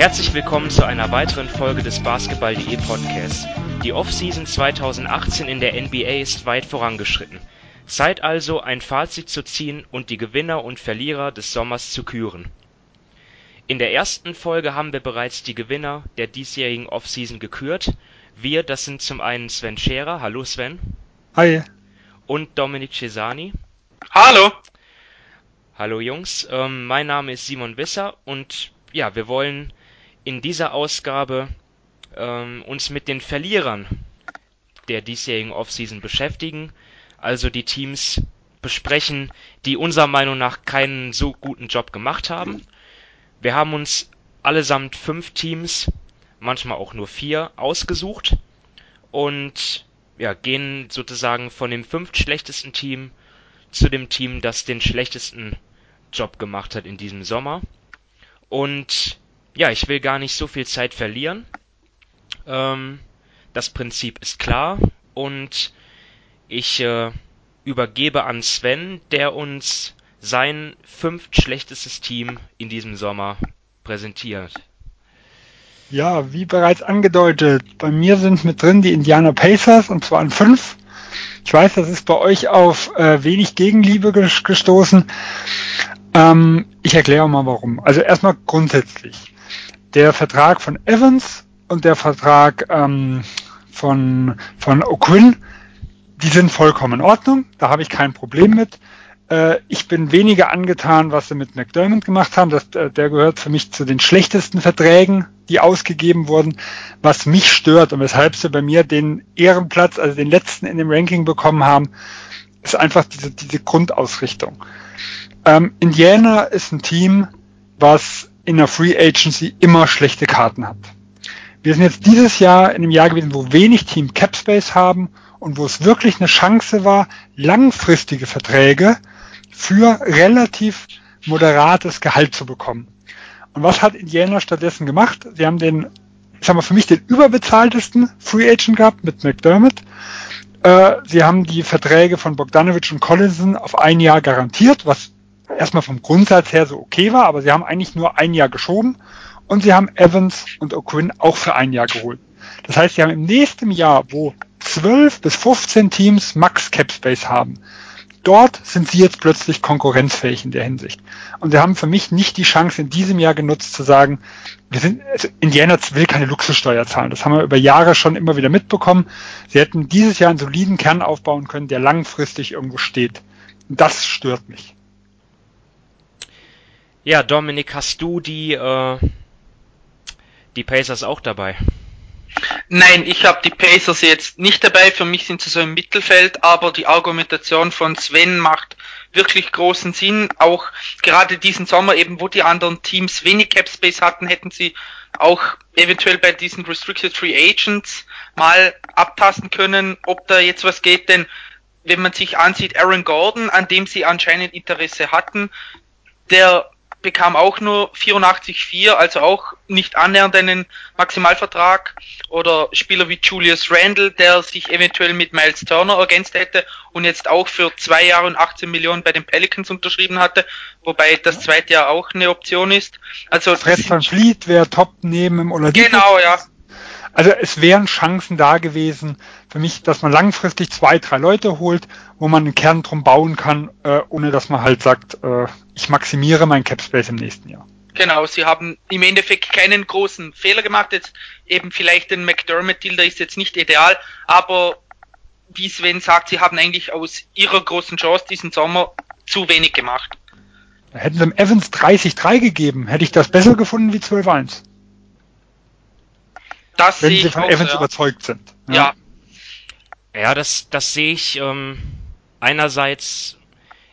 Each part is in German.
Herzlich willkommen zu einer weiteren Folge des Basketball.de Podcasts. Die Offseason 2018 in der NBA ist weit vorangeschritten. Zeit also, ein Fazit zu ziehen und die Gewinner und Verlierer des Sommers zu küren. In der ersten Folge haben wir bereits die Gewinner der diesjährigen Offseason gekürt. Wir, das sind zum einen Sven Scherer. Hallo Sven. Hi. Und Dominik Cesani. Hallo. Hallo Jungs, ähm, mein Name ist Simon Wisser und ja, wir wollen in dieser Ausgabe ähm, uns mit den Verlierern der diesjährigen Offseason beschäftigen, also die Teams besprechen, die unserer Meinung nach keinen so guten Job gemacht haben. Wir haben uns allesamt fünf Teams, manchmal auch nur vier, ausgesucht und ja, gehen sozusagen von dem fünft schlechtesten Team zu dem Team, das den schlechtesten Job gemacht hat in diesem Sommer. Und ja, ich will gar nicht so viel Zeit verlieren. Ähm, das Prinzip ist klar und ich äh, übergebe an Sven, der uns sein fünft schlechtestes Team in diesem Sommer präsentiert. Ja, wie bereits angedeutet, bei mir sind mit drin die Indiana Pacers und zwar an fünf. Ich weiß, das ist bei euch auf äh, wenig Gegenliebe gestoßen. Ähm, ich erkläre mal warum. Also erstmal grundsätzlich. Der Vertrag von Evans und der Vertrag ähm, von, von O'Quinn, die sind vollkommen in Ordnung. Da habe ich kein Problem mit. Äh, ich bin weniger angetan, was sie mit McDermott gemacht haben. Das, äh, der gehört für mich zu den schlechtesten Verträgen, die ausgegeben wurden. Was mich stört und weshalb sie bei mir den Ehrenplatz, also den letzten in dem Ranking bekommen haben, ist einfach diese, diese Grundausrichtung. Ähm, Indiana ist ein Team, was in der Free Agency immer schlechte Karten hat. Wir sind jetzt dieses Jahr in einem Jahr gewesen, wo wenig Team Cap Space haben und wo es wirklich eine Chance war, langfristige Verträge für relativ moderates Gehalt zu bekommen. Und was hat Indiana stattdessen gemacht? Sie haben den, ich sag mal, für mich den überbezahltesten Free Agent gehabt mit McDermott. Äh, sie haben die Verträge von Bogdanovic und Collinson auf ein Jahr garantiert, was erstmal vom Grundsatz her so okay war, aber sie haben eigentlich nur ein Jahr geschoben und sie haben Evans und O'Quinn auch für ein Jahr geholt. Das heißt, sie haben im nächsten Jahr, wo 12 bis 15 Teams Max Cap Space haben, dort sind sie jetzt plötzlich konkurrenzfähig in der Hinsicht. Und sie haben für mich nicht die Chance in diesem Jahr genutzt zu sagen, wir sind, also Indiana will keine Luxussteuer zahlen. Das haben wir über Jahre schon immer wieder mitbekommen. Sie hätten dieses Jahr einen soliden Kern aufbauen können, der langfristig irgendwo steht. Das stört mich. Ja, Dominik, hast du die, äh, die Pacers auch dabei? Nein, ich habe die Pacers jetzt nicht dabei. Für mich sind sie so im Mittelfeld, aber die Argumentation von Sven macht wirklich großen Sinn. Auch gerade diesen Sommer eben, wo die anderen Teams wenig Cap Space hatten, hätten sie auch eventuell bei diesen Restricted Free Agents mal abtasten können, ob da jetzt was geht, denn wenn man sich ansieht, Aaron Gordon, an dem sie anscheinend Interesse hatten, der bekam auch nur 84,4, also auch nicht annähernd einen Maximalvertrag. Oder Spieler wie Julius Randle, der sich eventuell mit Miles Turner ergänzt hätte und jetzt auch für zwei Jahre und 18 Millionen bei den Pelicans unterschrieben hatte, wobei das zweite Jahr auch eine Option ist. Also Fred van Vliet wäre top neben Oladipo. Genau, ja. Also es wären Chancen da gewesen für mich, dass man langfristig zwei, drei Leute holt, wo man einen Kern drum bauen kann, äh, ohne dass man halt sagt, äh, ich maximiere mein Cap Space im nächsten Jahr. Genau, sie haben im Endeffekt keinen großen Fehler gemacht. Jetzt eben vielleicht den McDermott-Deal, der ist jetzt nicht ideal, aber wie Sven sagt, sie haben eigentlich aus ihrer großen Chance diesen Sommer zu wenig gemacht. Hätten sie dem Evans 30-3 gegeben, hätte ich das besser gefunden wie 12-1. Das wenn sie von auch, Evans ja. überzeugt sind. Ja. ja. Ja, das, das sehe ich ähm, einerseits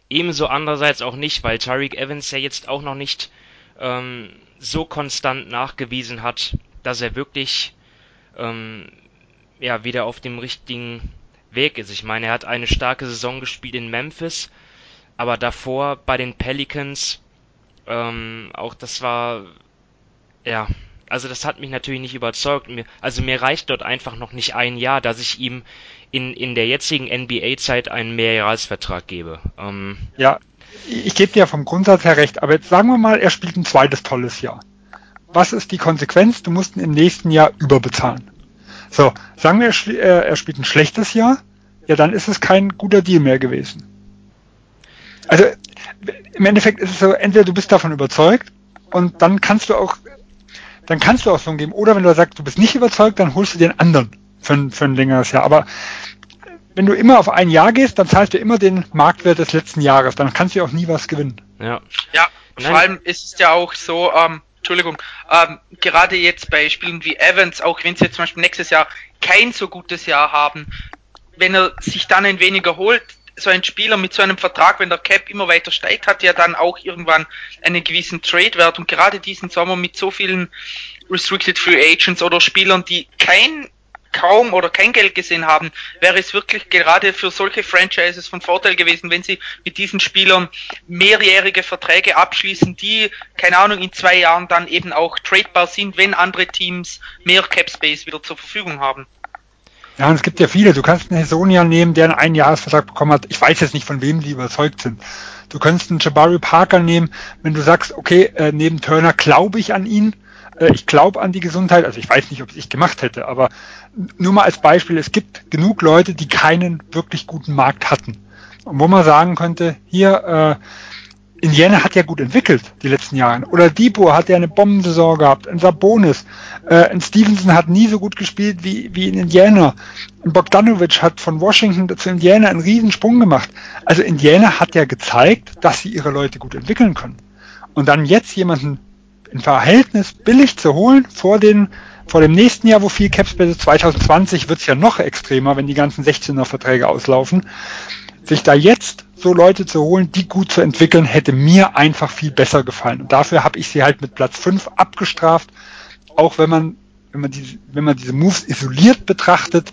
ebenso, andererseits auch nicht, weil Tariq Evans ja jetzt auch noch nicht ähm, so konstant nachgewiesen hat, dass er wirklich ähm, ja wieder auf dem richtigen Weg ist. Ich meine, er hat eine starke Saison gespielt in Memphis, aber davor bei den Pelicans ähm, auch das war ja also das hat mich natürlich nicht überzeugt. Mir, also mir reicht dort einfach noch nicht ein Jahr, dass ich ihm in, in der jetzigen NBA-Zeit einen Mehrjahresvertrag gebe. Ähm, ja, ich gebe dir vom Grundsatz her recht, aber jetzt sagen wir mal, er spielt ein zweites tolles Jahr. was ist die Konsequenz? Du musst ihn im nächsten Jahr überbezahlen. So, sagen wir, er spielt ein schlechtes Jahr, ja, dann ist es kein guter Deal mehr gewesen. Also im Endeffekt ist es so, entweder du bist davon überzeugt und dann kannst du auch, dann kannst du auch so geben. Oder wenn du sagst, du bist nicht überzeugt, dann holst du den anderen für für ein längeres Jahr. Aber wenn du immer auf ein Jahr gehst, dann zahlst du immer den Marktwert des letzten Jahres. Dann kannst du auch nie was gewinnen. Ja, ja vor allem ist es ja auch so, ähm, Entschuldigung, ähm, gerade jetzt bei Spielen wie Evans, auch wenn sie zum Beispiel nächstes Jahr kein so gutes Jahr haben, wenn er sich dann ein weniger holt, so ein Spieler mit so einem Vertrag, wenn der Cap immer weiter steigt, hat ja dann auch irgendwann einen gewissen Trade-Wert und gerade diesen Sommer mit so vielen Restricted Free Agents oder Spielern, die kein kaum oder kein Geld gesehen haben, wäre es wirklich gerade für solche Franchises von Vorteil gewesen, wenn sie mit diesen Spielern mehrjährige Verträge abschließen, die, keine Ahnung, in zwei Jahren dann eben auch tradebar sind, wenn andere Teams mehr Cap Space wieder zur Verfügung haben. Ja, und es gibt ja viele. Du kannst einen Hesonia nehmen, der einen Einjahresvertrag bekommen hat. Ich weiß jetzt nicht, von wem die überzeugt sind. Du könntest einen Jabari Parker nehmen, wenn du sagst, okay, äh, neben Turner glaube ich an ihn. Äh, ich glaube an die Gesundheit. Also ich weiß nicht, ob ich gemacht hätte, aber nur mal als Beispiel, es gibt genug Leute, die keinen wirklich guten Markt hatten. Und wo man sagen könnte, hier, äh, Indiana hat ja gut entwickelt die letzten Jahre. Oder Debo hat ja eine Bombensaison gehabt. Ein Sabonis. Äh, ein Stevenson hat nie so gut gespielt wie, wie in Indiana. Ein Bogdanovic hat von Washington zu Indiana einen Riesensprung gemacht. Also Indiana hat ja gezeigt, dass sie ihre Leute gut entwickeln können. Und dann jetzt jemanden im Verhältnis billig zu holen vor den vor dem nächsten Jahr, wo viel Capspace ist, 2020 wird es ja noch extremer, wenn die ganzen 16er Verträge auslaufen sich da jetzt so Leute zu holen, die gut zu entwickeln, hätte mir einfach viel besser gefallen. Und dafür habe ich sie halt mit Platz 5 abgestraft, auch wenn man, wenn man diese, wenn man diese Moves isoliert betrachtet.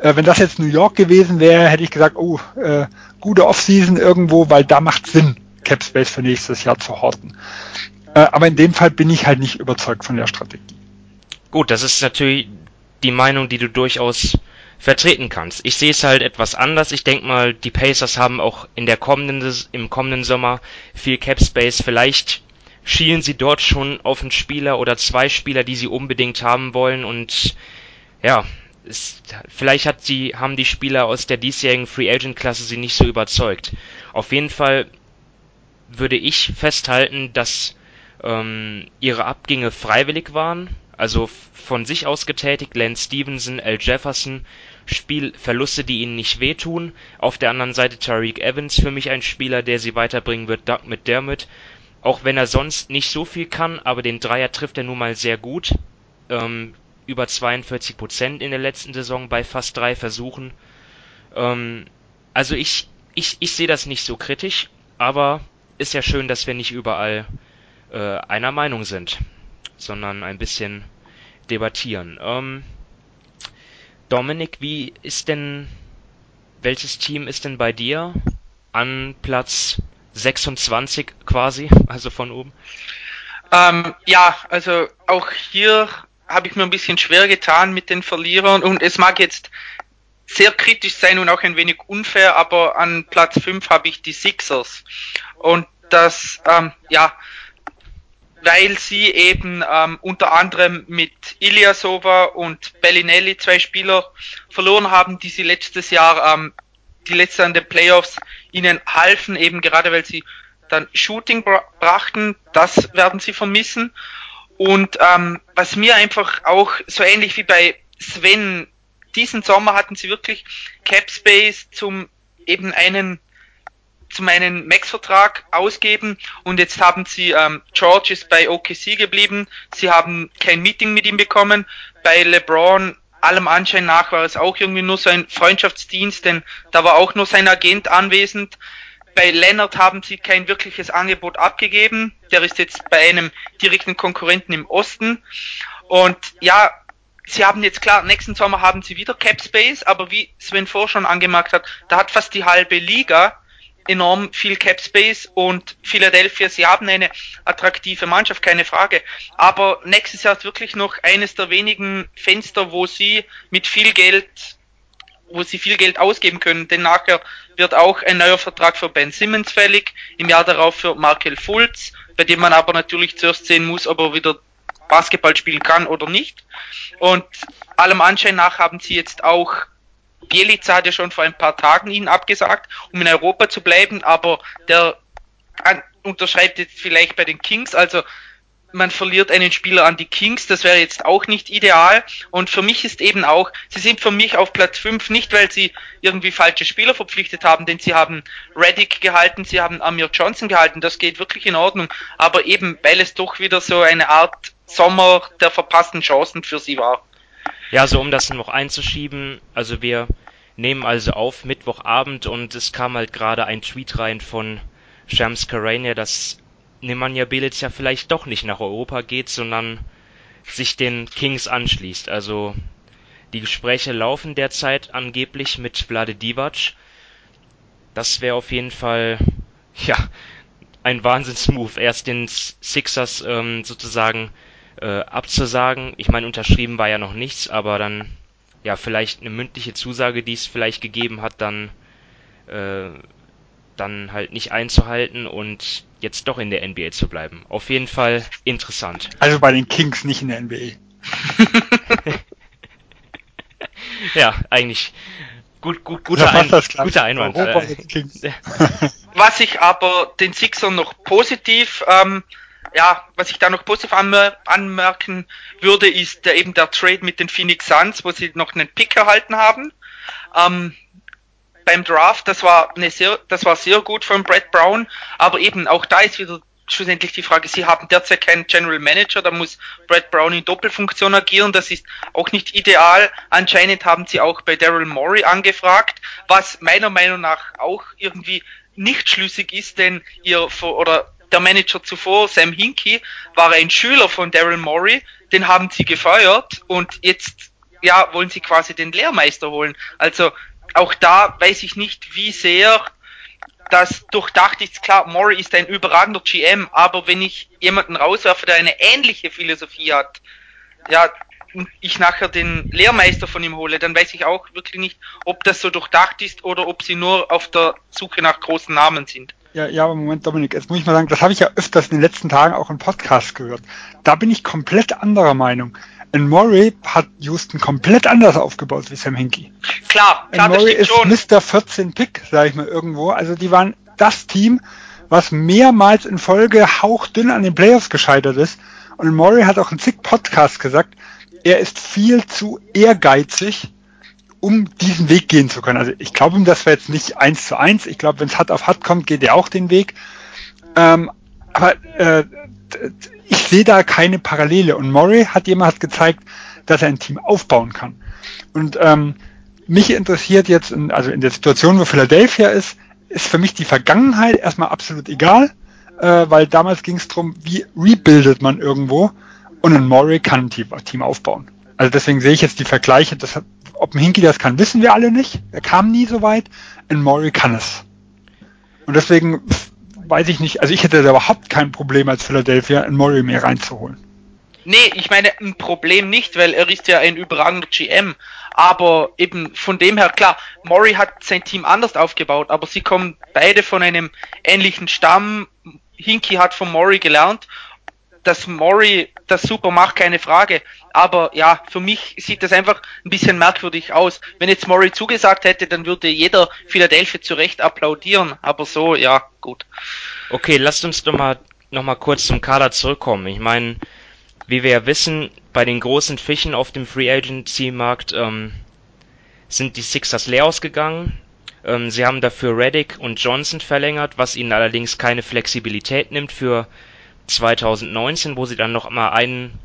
Äh, wenn das jetzt New York gewesen wäre, hätte ich gesagt, oh, äh, gute Offseason irgendwo, weil da macht Sinn, Capspace für nächstes Jahr zu horten. Äh, aber in dem Fall bin ich halt nicht überzeugt von der Strategie. Gut, das ist natürlich die Meinung, die du durchaus vertreten kannst. Ich sehe es halt etwas anders. Ich denke mal, die Pacers haben auch in der kommenden, im kommenden Sommer viel Cap Space. Vielleicht schielen sie dort schon auf einen Spieler oder zwei Spieler, die sie unbedingt haben wollen und ja, es, vielleicht hat sie, haben die Spieler aus der diesjährigen Free Agent Klasse sie nicht so überzeugt. Auf jeden Fall würde ich festhalten, dass ähm, ihre Abgänge freiwillig waren, also von sich aus getätigt, Lance Stevenson, L. Jefferson, Spielverluste, die ihnen nicht wehtun. Auf der anderen Seite Tariq Evans für mich ein Spieler, der sie weiterbringen wird, Doug McDermott. Auch wenn er sonst nicht so viel kann, aber den Dreier trifft er nun mal sehr gut. Ähm, über 42 Prozent in der letzten Saison bei fast drei Versuchen. Ähm, also ich, ich, ich sehe das nicht so kritisch, aber ist ja schön, dass wir nicht überall äh, einer Meinung sind, sondern ein bisschen debattieren. Ähm, Dominik, wie ist denn, welches Team ist denn bei dir an Platz 26 quasi, also von oben? Ähm, ja, also auch hier habe ich mir ein bisschen schwer getan mit den Verlierern und es mag jetzt sehr kritisch sein und auch ein wenig unfair, aber an Platz 5 habe ich die Sixers. Und das, ähm, ja, weil sie eben ähm, unter anderem mit Ilyasova und Bellinelli zwei Spieler verloren haben, die sie letztes Jahr, ähm, die letzte an den Playoffs ihnen halfen, eben gerade weil sie dann Shooting brachten, das werden sie vermissen. Und ähm, was mir einfach auch so ähnlich wie bei Sven, diesen Sommer hatten sie wirklich Cap Space zum eben einen zu meinen Max-Vertrag ausgeben und jetzt haben sie, ähm, George ist bei OKC geblieben, sie haben kein Meeting mit ihm bekommen, bei LeBron allem Anschein nach war es auch irgendwie nur so ein Freundschaftsdienst, denn da war auch nur sein Agent anwesend. Bei Leonard haben sie kein wirkliches Angebot abgegeben. Der ist jetzt bei einem direkten Konkurrenten im Osten. Und ja, sie haben jetzt klar, nächsten Sommer haben sie wieder Cap Space, aber wie Sven vor schon angemerkt hat, da hat fast die halbe Liga enorm viel Cap Space und Philadelphia, sie haben eine attraktive Mannschaft, keine Frage. Aber nächstes Jahr ist wirklich noch eines der wenigen Fenster, wo sie mit viel Geld, wo sie viel Geld ausgeben können, denn nachher wird auch ein neuer Vertrag für Ben Simmons fällig, im Jahr darauf für Markel Fultz, bei dem man aber natürlich zuerst sehen muss, ob er wieder Basketball spielen kann oder nicht. Und allem Anschein nach haben sie jetzt auch Bielica hat ja schon vor ein paar Tagen ihn abgesagt, um in Europa zu bleiben, aber der unterschreibt jetzt vielleicht bei den Kings, also man verliert einen Spieler an die Kings, das wäre jetzt auch nicht ideal. Und für mich ist eben auch, sie sind für mich auf Platz 5 nicht, weil sie irgendwie falsche Spieler verpflichtet haben, denn sie haben Reddick gehalten, sie haben Amir Johnson gehalten, das geht wirklich in Ordnung. Aber eben, weil es doch wieder so eine Art Sommer der verpassten Chancen für sie war. Ja, so um das noch einzuschieben, also wir nehmen also auf Mittwochabend und es kam halt gerade ein Tweet rein von Shams Karania, dass Nemanja Belic ja vielleicht doch nicht nach Europa geht, sondern sich den Kings anschließt. Also die Gespräche laufen derzeit angeblich mit Vlade Divac. Das wäre auf jeden Fall ja ein Wahnsinnsmove. Erst den Sixers ähm, sozusagen äh, abzusagen. Ich meine, unterschrieben war ja noch nichts, aber dann ja vielleicht eine mündliche Zusage, die es vielleicht gegeben hat, dann äh, dann halt nicht einzuhalten und jetzt doch in der NBA zu bleiben. Auf jeden Fall interessant. Also bei den Kings, nicht in der NBA. ja, eigentlich gut, gut, guter, Ein, guter Einwand. Was ich aber den Sixern noch positiv ähm, ja, was ich da noch positiv anmer anmerken würde, ist der, eben der Trade mit den Phoenix Suns, wo sie noch einen Pick erhalten haben. Ähm, beim Draft, das war eine sehr, das war sehr gut von Brad Brown, aber eben auch da ist wieder schlussendlich die Frage, sie haben derzeit keinen General Manager, da muss Brad Brown in Doppelfunktion agieren, das ist auch nicht ideal. Anscheinend haben sie auch bei Daryl Morey angefragt, was meiner Meinung nach auch irgendwie nicht schlüssig ist, denn ihr oder der Manager zuvor, Sam Hinkie, war ein Schüler von Daryl Morey, den haben sie gefeuert und jetzt ja wollen sie quasi den Lehrmeister holen. Also auch da weiß ich nicht, wie sehr das durchdacht ist. Klar, Morey ist ein überragender GM, aber wenn ich jemanden rauswerfe, der eine ähnliche Philosophie hat, ja, und ich nachher den Lehrmeister von ihm hole, dann weiß ich auch wirklich nicht, ob das so durchdacht ist oder ob sie nur auf der Suche nach großen Namen sind. Ja, ja, aber Moment, Dominik, jetzt muss ich mal sagen, das habe ich ja öfters in den letzten Tagen auch im Podcast gehört. Da bin ich komplett anderer Meinung. Und Murray hat Houston komplett anders aufgebaut wie Sam Hinkie. Klar, klar, Murray ist schon. Mr. 14 Pick, sag ich mal irgendwo. Also die waren das Team, was mehrmals in Folge hauchdünn an den Playoffs gescheitert ist. Und Murray hat auch in zig Podcasts gesagt, er ist viel zu ehrgeizig, um diesen Weg gehen zu können. Also ich glaube ihm, das wäre jetzt nicht eins zu eins. Ich glaube, wenn es hart auf hart kommt, geht er auch den Weg. Ähm, aber äh, ich sehe da keine Parallele. Und Murray hat jemand gezeigt, dass er ein Team aufbauen kann. Und ähm, mich interessiert jetzt, in, also in der Situation, wo Philadelphia ist, ist für mich die Vergangenheit erstmal absolut egal, äh, weil damals ging es darum, wie rebuildet man irgendwo und ein Murray kann ein Team aufbauen. Also deswegen sehe ich jetzt die Vergleiche, das ob ein Hinky das kann, wissen wir alle nicht. Er kam nie so weit. Ein Murray kann es. Und deswegen weiß ich nicht, also ich hätte da überhaupt kein Problem als Philadelphia, ein Murray mehr reinzuholen. Nee, ich meine ein Problem nicht, weil er ist ja ein überragender GM. Aber eben von dem her, klar, Murray hat sein Team anders aufgebaut, aber sie kommen beide von einem ähnlichen Stamm. Hinky hat von Murray gelernt dass Murray das super macht, keine Frage. Aber ja, für mich sieht das einfach ein bisschen merkwürdig aus. Wenn jetzt Murray zugesagt hätte, dann würde jeder Philadelphia zu Recht applaudieren. Aber so, ja, gut. Okay, lasst uns doch mal noch mal kurz zum Kader zurückkommen. Ich meine, wie wir ja wissen, bei den großen Fischen auf dem Free Agency Markt ähm, sind die Sixers leer ausgegangen. Ähm, sie haben dafür Reddick und Johnson verlängert, was ihnen allerdings keine Flexibilität nimmt für 2019, wo sie dann noch mal einen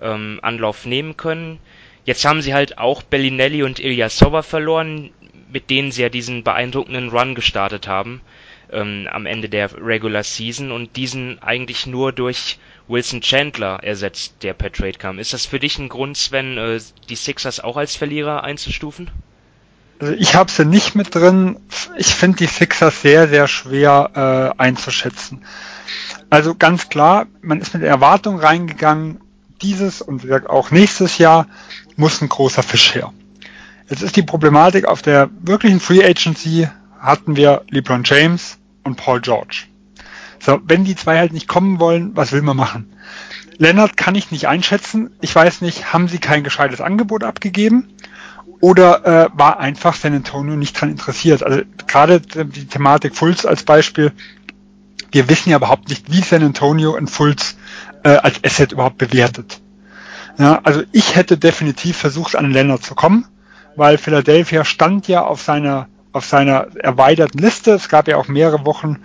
ähm, Anlauf nehmen können. Jetzt haben sie halt auch Bellinelli und Ilyasova verloren, mit denen sie ja diesen beeindruckenden Run gestartet haben ähm, am Ende der Regular Season und diesen eigentlich nur durch Wilson Chandler ersetzt, der per Trade kam. Ist das für dich ein Grund, Sven, äh, die Sixers auch als Verlierer einzustufen? Also ich habe sie nicht mit drin. Ich finde die Sixers sehr, sehr schwer äh, einzuschätzen. Also ganz klar, man ist mit der Erwartung reingegangen, dieses und auch nächstes Jahr muss ein großer Fisch her. Jetzt ist die Problematik, auf der wirklichen Free Agency hatten wir LeBron James und Paul George. So, wenn die zwei halt nicht kommen wollen, was will man machen? Lennart kann ich nicht einschätzen. Ich weiß nicht, haben sie kein gescheites Angebot abgegeben? Oder äh, war einfach San Antonio nicht dran interessiert? Also gerade die Thematik Fulz als Beispiel. Wir wissen ja überhaupt nicht, wie San Antonio in Fulz äh, als Asset überhaupt bewertet. Ja, also ich hätte definitiv versucht, an den Lennart zu kommen, weil Philadelphia stand ja auf seiner auf seiner erweiterten Liste. Es gab ja auch mehrere Wochen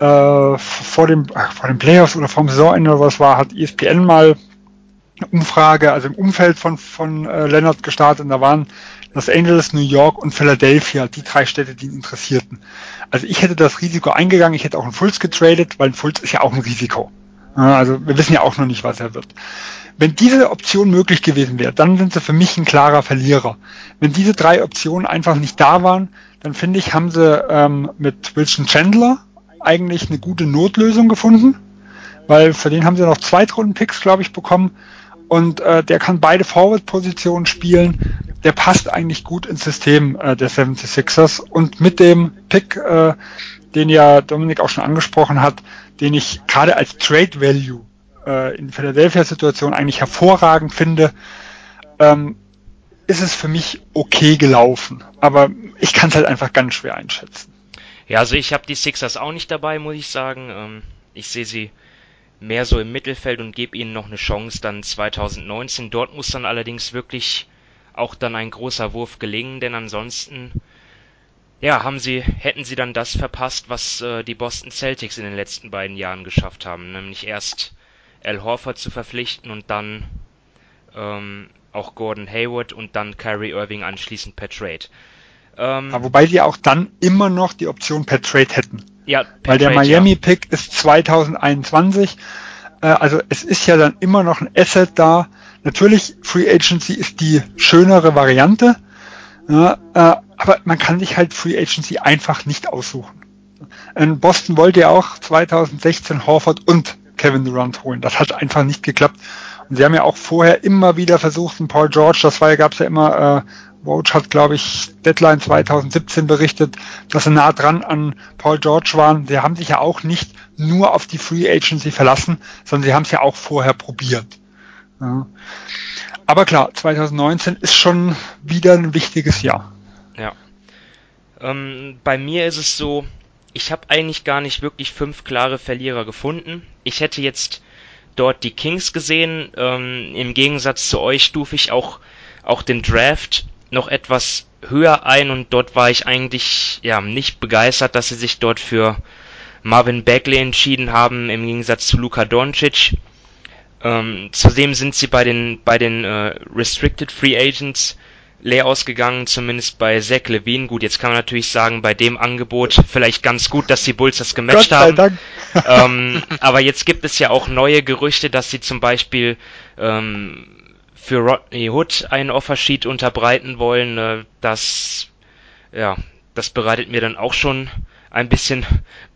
äh, vor dem ach, vor den Playoffs oder vom Saisonende oder was war, hat ESPN mal eine Umfrage, also im Umfeld von von äh, Leonard gestartet und da waren Los Angeles, New York und Philadelphia, die drei Städte, die ihn interessierten. Also ich hätte das Risiko eingegangen, ich hätte auch einen Fulz getradet, weil ein Fulz ist ja auch ein Risiko. Also wir wissen ja auch noch nicht, was er wird. Wenn diese Option möglich gewesen wäre, dann sind sie für mich ein klarer Verlierer. Wenn diese drei Optionen einfach nicht da waren, dann finde ich, haben sie ähm, mit Wilson Chandler eigentlich eine gute Notlösung gefunden, weil für den haben sie noch Zweitrunden-Picks, glaube ich, bekommen und äh, der kann beide Forward-Positionen spielen. Der passt eigentlich gut ins System äh, der 76ers und mit dem Pick, äh, den ja Dominik auch schon angesprochen hat, den ich gerade als Trade Value äh, in Philadelphia-Situation eigentlich hervorragend finde, ähm, ist es für mich okay gelaufen. Aber ich kann es halt einfach ganz schwer einschätzen. Ja, also ich habe die Sixers auch nicht dabei, muss ich sagen. Ähm, ich sehe sie mehr so im Mittelfeld und gebe ihnen noch eine Chance dann 2019. Dort muss dann allerdings wirklich auch dann ein großer Wurf gelingen, denn ansonsten ja, haben sie, hätten sie dann das verpasst, was äh, die Boston Celtics in den letzten beiden Jahren geschafft haben, nämlich erst Al Horford zu verpflichten und dann ähm, auch Gordon Hayward und dann Kyrie Irving anschließend per Trade. Ähm, wobei die auch dann immer noch die Option per Trade hätten. Ja, Weil der Miami-Pick ja. ist 2021. Äh, also es ist ja dann immer noch ein Asset da. Natürlich, Free Agency ist die schönere Variante. Ja, äh, aber man kann sich halt Free Agency einfach nicht aussuchen. In Boston wollte ja auch 2016 Horford und Kevin Durant holen. Das hat einfach nicht geklappt. Und sie haben ja auch vorher immer wieder versucht, einen Paul George, das war ja, gab es ja immer, äh, Woj hat, glaube ich, Deadline 2017 berichtet, dass sie nah dran an Paul George waren. Sie haben sich ja auch nicht nur auf die Free Agency verlassen, sondern sie haben es ja auch vorher probiert. Ja. Aber klar, 2019 ist schon wieder ein wichtiges Jahr. Ja. Ähm, bei mir ist es so, ich habe eigentlich gar nicht wirklich fünf klare Verlierer gefunden. Ich hätte jetzt dort die Kings gesehen. Ähm, Im Gegensatz zu euch stufe ich auch, auch den Draft noch etwas höher ein und dort war ich eigentlich ja nicht begeistert, dass sie sich dort für Marvin Bagley entschieden haben, im Gegensatz zu Luka Doncic. Ähm, zudem sind sie bei den bei den äh, Restricted Free Agents leer ausgegangen, zumindest bei Zach Levine. Gut, jetzt kann man natürlich sagen, bei dem Angebot vielleicht ganz gut, dass die Bulls das gematcht Gott haben. Dank. ähm, aber jetzt gibt es ja auch neue Gerüchte, dass sie zum Beispiel ähm, für Rodney Hood einen Offersheet unterbreiten wollen. Äh, das, ja, das bereitet mir dann auch schon ein bisschen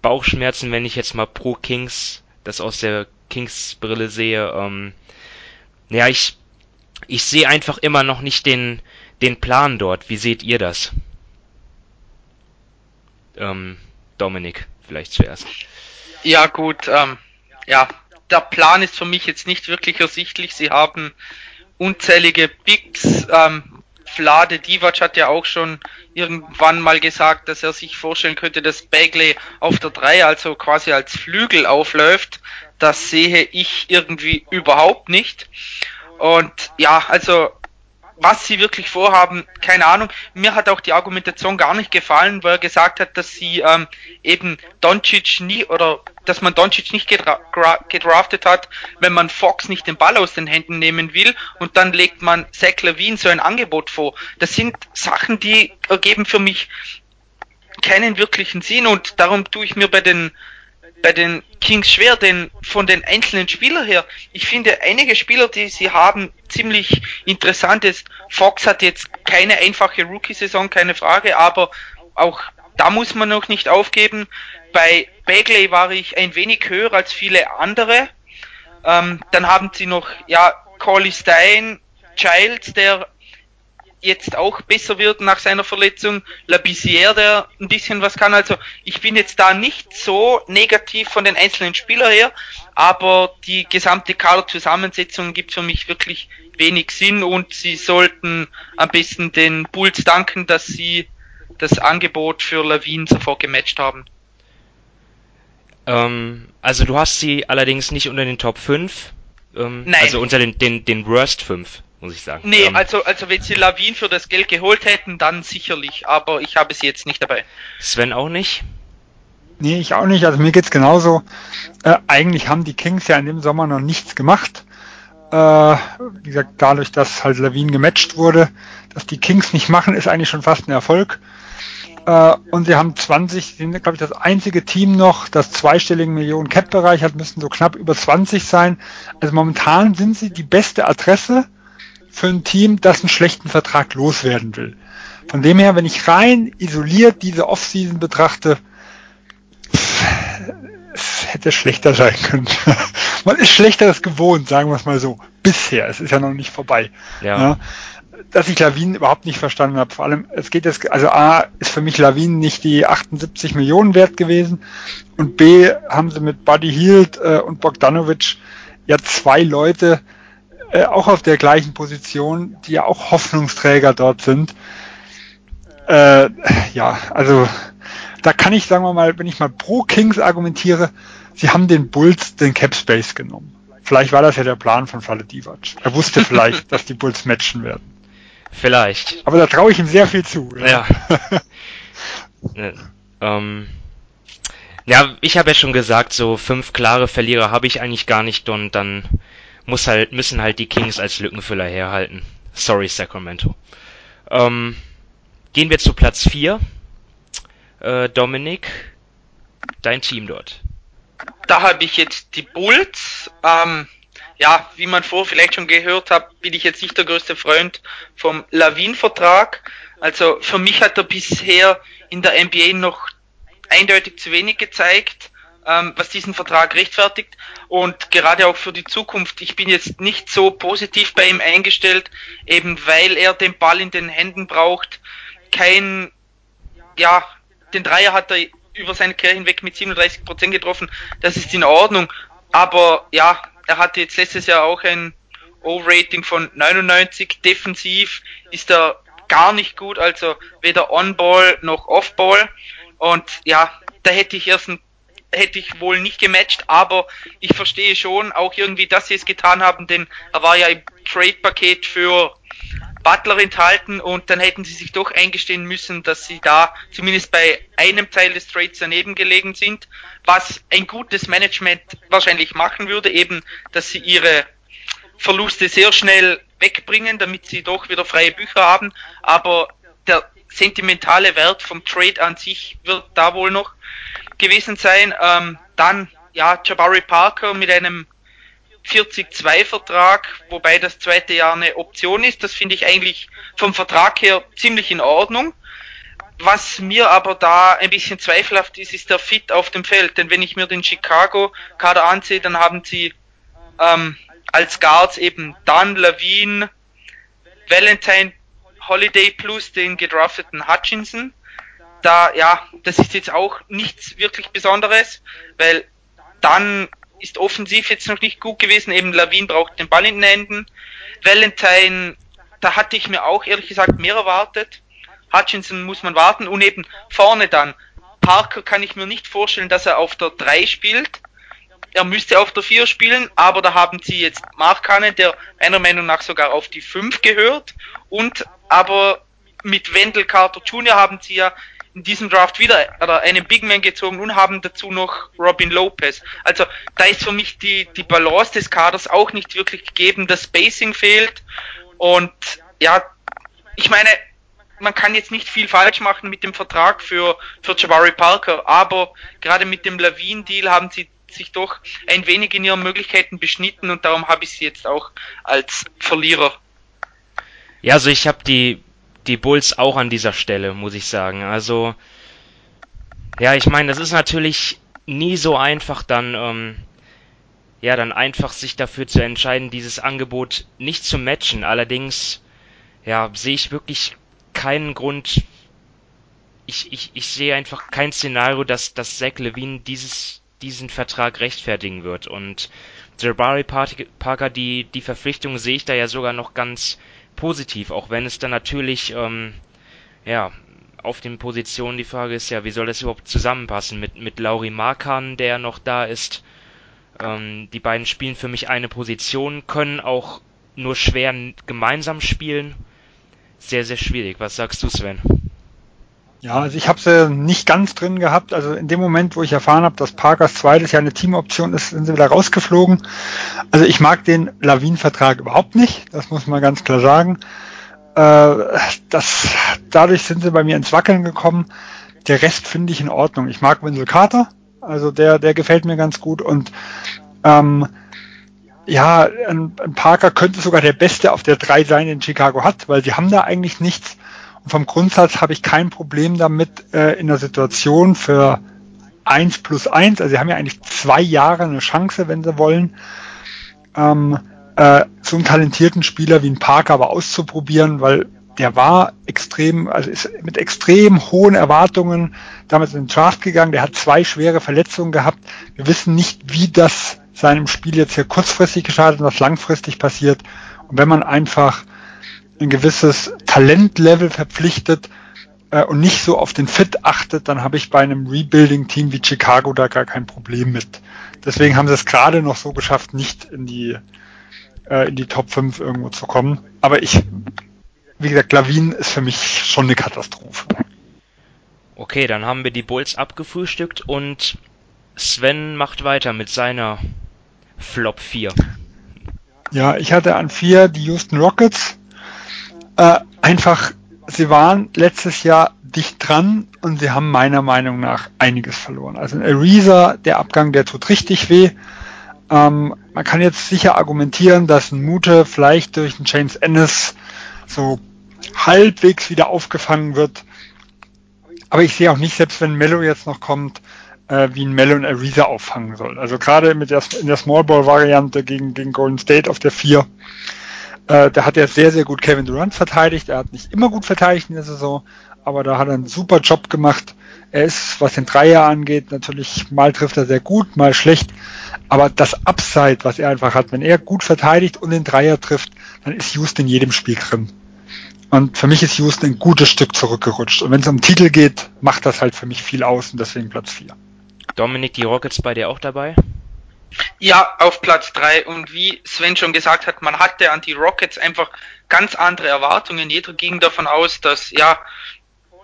Bauchschmerzen, wenn ich jetzt mal pro Kings das aus der Kings Brille sehe. Ähm, ja, ich ich sehe einfach immer noch nicht den den Plan dort. Wie seht ihr das? Ähm, Dominik, vielleicht zuerst. Ja, gut, ähm, ja, der Plan ist für mich jetzt nicht wirklich ersichtlich. Sie haben unzählige Bigs. Ähm, Vlade Divac hat ja auch schon irgendwann mal gesagt, dass er sich vorstellen könnte, dass Bagley auf der 3, also quasi als Flügel aufläuft. Das sehe ich irgendwie überhaupt nicht. Und ja, also was sie wirklich vorhaben, keine Ahnung. Mir hat auch die Argumentation gar nicht gefallen, weil er gesagt hat, dass sie ähm, eben Doncic nie oder dass man Doncic nicht gedra gedraftet hat, wenn man Fox nicht den Ball aus den Händen nehmen will und dann legt man Zach Levine so ein Angebot vor. Das sind Sachen, die ergeben für mich keinen wirklichen Sinn und darum tue ich mir bei den bei den Kings schwer, denn von den einzelnen Spielern her, ich finde einige Spieler, die sie haben, ziemlich interessant ist. Fox hat jetzt keine einfache Rookie-Saison, keine Frage, aber auch da muss man noch nicht aufgeben. Bei Bagley war ich ein wenig höher als viele andere. Ähm, dann haben sie noch, ja, Collie Stein, Childs, der jetzt auch besser wird nach seiner Verletzung. Labissière, der ein bisschen was kann. Also ich bin jetzt da nicht so negativ von den einzelnen Spielern her, aber die gesamte Kaderzusammensetzung gibt für mich wirklich wenig Sinn und sie sollten am besten den Bulls danken, dass sie das Angebot für Lawin sofort gematcht haben. Ähm, also du hast sie allerdings nicht unter den Top 5, ähm, Nein. also unter den, den, den Worst 5, muss ich sagen. Nee, ähm, also, also wenn sie Lawin für das Geld geholt hätten, dann sicherlich, aber ich habe sie jetzt nicht dabei. Sven auch nicht? Nee, ich auch nicht. Also mir geht's genauso. Äh, eigentlich haben die Kings ja in dem Sommer noch nichts gemacht. Äh, wie gesagt, dadurch, dass halt Lawin gematcht wurde, dass die Kings nicht machen, ist eigentlich schon fast ein Erfolg. Äh, und sie haben 20, sind glaube ich das einzige Team noch, das zweistelligen Millionen Cap-Bereich hat, müssen so knapp über 20 sein. Also momentan sind sie die beste Adresse für ein Team, das einen schlechten Vertrag loswerden will. Von dem her, wenn ich rein isoliert diese Offseason betrachte, es hätte schlechter sein können. Man ist Schlechteres gewohnt, sagen wir es mal so. Bisher. Es ist ja noch nicht vorbei. Ja. Ja. Dass ich Lawin überhaupt nicht verstanden habe. Vor allem, es geht jetzt, also A, ist für mich Lawin nicht die 78 Millionen wert gewesen. Und B, haben sie mit Buddy Hield äh, und Bogdanovic ja zwei Leute, äh, auch auf der gleichen Position, die ja auch Hoffnungsträger dort sind. Äh, ja, also da kann ich, sagen wir mal, wenn ich mal pro Kings argumentiere, sie haben den Bulls den Cap Space genommen. Vielleicht war das ja der Plan von Falle Divac. Er wusste vielleicht, dass die Bulls matchen werden. Vielleicht. Aber da traue ich ihm sehr viel zu. Ja. Ne, ähm, ja, ich habe ja schon gesagt, so fünf klare Verlierer habe ich eigentlich gar nicht und dann muss halt, müssen halt die Kings als Lückenfüller herhalten. Sorry, Sacramento. Ähm, gehen wir zu Platz 4. Äh, Dominik, dein Team dort. Da habe ich jetzt die Bulls. Ähm, ja, wie man vor vielleicht schon gehört hat, bin ich jetzt nicht der größte Freund vom Lawin-Vertrag. Also für mich hat er bisher in der NBA noch eindeutig zu wenig gezeigt, ähm, was diesen Vertrag rechtfertigt. Und gerade auch für die Zukunft. Ich bin jetzt nicht so positiv bei ihm eingestellt, eben weil er den Ball in den Händen braucht. Kein, ja, den Dreier hat er über seine Karriere hinweg mit 37 Prozent getroffen. Das ist in Ordnung. Aber ja, er hatte jetzt letztes Jahr auch ein O-Rating von 99. Defensiv ist er gar nicht gut, also weder On-Ball noch Off-Ball. Und ja, da hätte ich erst ein, hätte ich wohl nicht gematcht, aber ich verstehe schon auch irgendwie, dass sie es getan haben, denn er war ja im Trade-Paket für Butler enthalten und dann hätten sie sich doch eingestehen müssen, dass sie da zumindest bei einem Teil des Trades daneben gelegen sind, was ein gutes Management wahrscheinlich machen würde, eben, dass sie ihre Verluste sehr schnell wegbringen, damit sie doch wieder freie Bücher haben, aber der sentimentale Wert vom Trade an sich wird da wohl noch gewesen sein. Ähm, dann, ja, Jabari Parker mit einem 40-2-Vertrag, wobei das zweite Jahr eine Option ist. Das finde ich eigentlich vom Vertrag her ziemlich in Ordnung. Was mir aber da ein bisschen zweifelhaft ist, ist der Fit auf dem Feld. Denn wenn ich mir den Chicago-Kader ansehe, dann haben sie ähm, als Guards eben Dan, Levine, Valentine, Holiday plus den gedrafteten Hutchinson. Da, ja, das ist jetzt auch nichts wirklich Besonderes, weil dann ist offensiv jetzt noch nicht gut gewesen. Eben Lawin braucht den Ball in den Händen. Valentine, da hatte ich mir auch ehrlich gesagt mehr erwartet. Hutchinson muss man warten und eben vorne dann. Parker kann ich mir nicht vorstellen, dass er auf der 3 spielt. Er müsste auf der 4 spielen, aber da haben sie jetzt Markkanen, der meiner Meinung nach sogar auf die 5 gehört. Und aber mit Wendell Carter Jr. haben sie ja in diesem Draft wieder oder einen Big Man gezogen und haben dazu noch Robin Lopez. Also da ist für mich die, die Balance des Kaders auch nicht wirklich gegeben, das Spacing fehlt und ja, ich meine, man kann jetzt nicht viel falsch machen mit dem Vertrag für, für Jabari Parker, aber gerade mit dem Lawine-Deal haben sie sich doch ein wenig in ihren Möglichkeiten beschnitten und darum habe ich sie jetzt auch als Verlierer. Ja, also ich habe die die Bulls auch an dieser Stelle, muss ich sagen. Also, ja, ich meine, das ist natürlich nie so einfach, dann, ähm, ja, dann einfach sich dafür zu entscheiden, dieses Angebot nicht zu matchen. Allerdings, ja, sehe ich wirklich keinen Grund. Ich, ich, ich sehe einfach kein Szenario, dass, dass Zach Levine dieses, diesen Vertrag rechtfertigen wird. Und Jabari Parker, die, die Verpflichtung sehe ich da ja sogar noch ganz positiv, auch wenn es dann natürlich, ähm, ja, auf den Positionen die Frage ist ja, wie soll das überhaupt zusammenpassen mit, mit Lauri Markan, der noch da ist. Ähm, die beiden spielen für mich eine Position, können auch nur schwer gemeinsam spielen. Sehr, sehr schwierig. Was sagst du, Sven? Ja, also ich habe sie nicht ganz drin gehabt. Also in dem Moment, wo ich erfahren habe, dass Parkers zweites Jahr eine Teamoption ist, sind sie wieder rausgeflogen. Also ich mag den Lawin-Vertrag überhaupt nicht. Das muss man ganz klar sagen. Äh, das, dadurch sind sie bei mir ins Wackeln gekommen. Der Rest finde ich in Ordnung. Ich mag Wendell Carter. Also der, der gefällt mir ganz gut und ähm, ja, ein, ein Parker könnte sogar der Beste auf der drei sein, den Chicago hat, weil sie haben da eigentlich nichts vom Grundsatz habe ich kein Problem damit äh, in der Situation für eins plus eins. Also sie haben ja eigentlich zwei Jahre eine Chance, wenn sie wollen, ähm, äh, so einen talentierten Spieler wie ein Parker aber auszuprobieren, weil der war extrem, also ist mit extrem hohen Erwartungen damals in den Draft gegangen. Der hat zwei schwere Verletzungen gehabt. Wir wissen nicht, wie das seinem Spiel jetzt hier kurzfristig geschadet und was langfristig passiert. Und wenn man einfach ein gewisses Talentlevel verpflichtet äh, und nicht so auf den Fit achtet, dann habe ich bei einem Rebuilding-Team wie Chicago da gar kein Problem mit. Deswegen haben sie es gerade noch so geschafft, nicht in die, äh, in die Top 5 irgendwo zu kommen. Aber ich, wie gesagt, Lavin ist für mich schon eine Katastrophe. Okay, dann haben wir die Bulls abgefrühstückt und Sven macht weiter mit seiner Flop 4. Ja, ich hatte an 4 die Houston Rockets äh, einfach, sie waren letztes Jahr dicht dran und sie haben meiner Meinung nach einiges verloren. Also ein Ariza, der Abgang, der tut richtig weh. Ähm, man kann jetzt sicher argumentieren, dass ein Mute vielleicht durch einen James Ennis so halbwegs wieder aufgefangen wird. Aber ich sehe auch nicht, selbst wenn Mello jetzt noch kommt, äh, wie ein Mello und Ariza auffangen soll. Also gerade mit der, in der Small Ball Variante gegen, gegen Golden State auf der 4 äh, da hat er sehr, sehr gut Kevin Durant verteidigt. Er hat nicht immer gut verteidigt in der Saison, aber da hat er einen super Job gemacht. Er ist, was den Dreier angeht, natürlich mal trifft er sehr gut, mal schlecht. Aber das Upside, was er einfach hat, wenn er gut verteidigt und den Dreier trifft, dann ist Houston in jedem Spiel drin. Und für mich ist Houston ein gutes Stück zurückgerutscht. Und wenn es um Titel geht, macht das halt für mich viel aus und deswegen Platz 4. Dominik, die Rockets bei dir auch dabei? Ja, auf Platz drei Und wie Sven schon gesagt hat, man hatte an die Rockets einfach ganz andere Erwartungen. Jeder ging davon aus, dass, ja,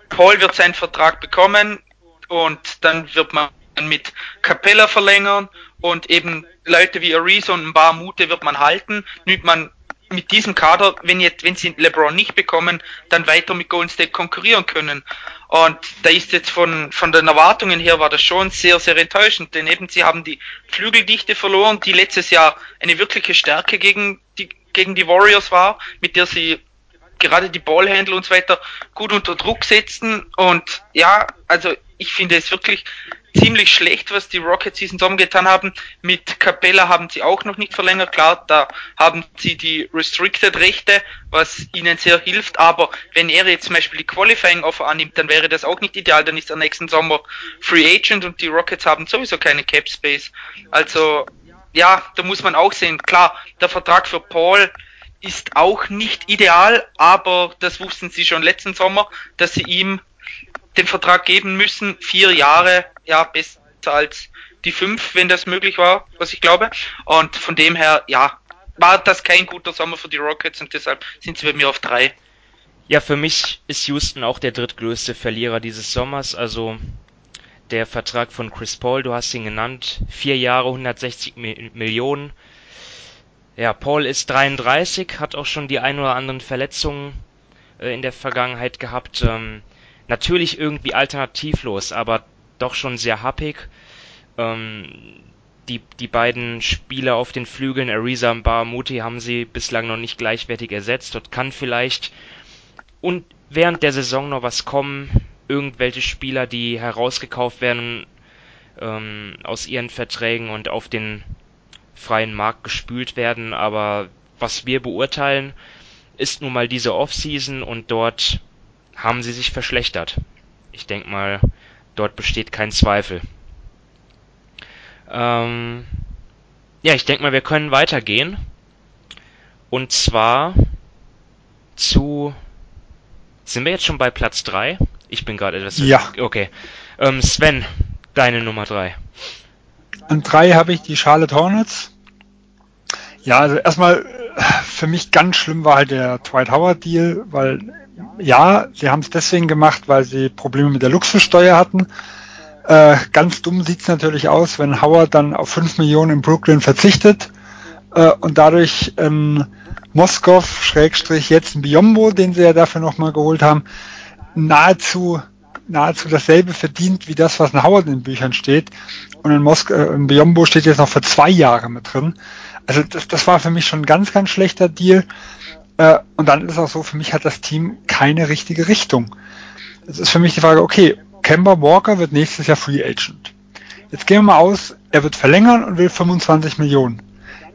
Paul wird seinen Vertrag bekommen und dann wird man mit Capella verlängern und eben Leute wie Ariza und ein paar Mute wird man halten. Nimmt man mit diesem Kader, wenn jetzt, wenn sie LeBron nicht bekommen, dann weiter mit Golden State konkurrieren können. Und da ist jetzt von, von den Erwartungen her war das schon sehr, sehr enttäuschend, denn eben sie haben die Flügeldichte verloren, die letztes Jahr eine wirkliche Stärke gegen die, gegen die Warriors war, mit der sie gerade die Ballhändler und so weiter gut unter Druck setzen. Und ja, also ich finde es wirklich ziemlich schlecht, was die Rockets diesen Sommer getan haben. Mit Capella haben sie auch noch nicht verlängert. Klar, da haben sie die Restricted Rechte, was ihnen sehr hilft. Aber wenn er jetzt zum Beispiel die Qualifying Offer annimmt, dann wäre das auch nicht ideal. Dann ist er nächsten Sommer Free Agent und die Rockets haben sowieso keine Cap Space. Also, ja, da muss man auch sehen. Klar, der Vertrag für Paul ist auch nicht ideal, aber das wussten sie schon letzten Sommer, dass sie ihm den Vertrag geben müssen. Vier Jahre, ja, besser als die fünf, wenn das möglich war, was ich glaube. Und von dem her, ja, war das kein guter Sommer für die Rockets und deshalb sind sie bei mir auf drei. Ja, für mich ist Houston auch der drittgrößte Verlierer dieses Sommers. Also der Vertrag von Chris Paul, du hast ihn genannt, vier Jahre, 160 Millionen. Ja, Paul ist 33, hat auch schon die ein oder anderen Verletzungen äh, in der Vergangenheit gehabt. Ähm, natürlich irgendwie alternativlos, aber doch schon sehr happig. Ähm, die, die beiden Spieler auf den Flügeln, Ariza und Baramuti, haben sie bislang noch nicht gleichwertig ersetzt. Dort kann vielleicht und während der Saison noch was kommen. Irgendwelche Spieler, die herausgekauft werden ähm, aus ihren Verträgen und auf den freien Markt gespült werden. Aber was wir beurteilen, ist nun mal diese Offseason und dort haben sie sich verschlechtert. Ich denke mal, dort besteht kein Zweifel. Ähm, ja, ich denke mal, wir können weitergehen. Und zwar zu. Sind wir jetzt schon bei Platz 3? Ich bin gerade etwas. Ja. Okay. Ähm, Sven, deine Nummer 3. An 3 habe ich die Charlotte Hornets. Ja, also erstmal für mich ganz schlimm war halt der Dwight Howard Deal, weil ja, sie haben es deswegen gemacht, weil sie Probleme mit der Luxussteuer hatten. Äh, ganz dumm sieht's natürlich aus, wenn Howard dann auf 5 Millionen in Brooklyn verzichtet äh, und dadurch ähm, Moskov, Schrägstrich, jetzt ein Biombo, den sie ja dafür nochmal geholt haben, nahezu nahezu dasselbe verdient wie das, was in Howard in den Büchern steht. Und in, Mosk äh, in Biombo steht jetzt noch für zwei Jahre mit drin. Also das, das war für mich schon ein ganz, ganz schlechter Deal. Äh, und dann ist es auch so, für mich hat das Team keine richtige Richtung. Es ist für mich die Frage, okay, Kemba Walker wird nächstes Jahr Free Agent. Jetzt gehen wir mal aus, er wird verlängern und will 25 Millionen.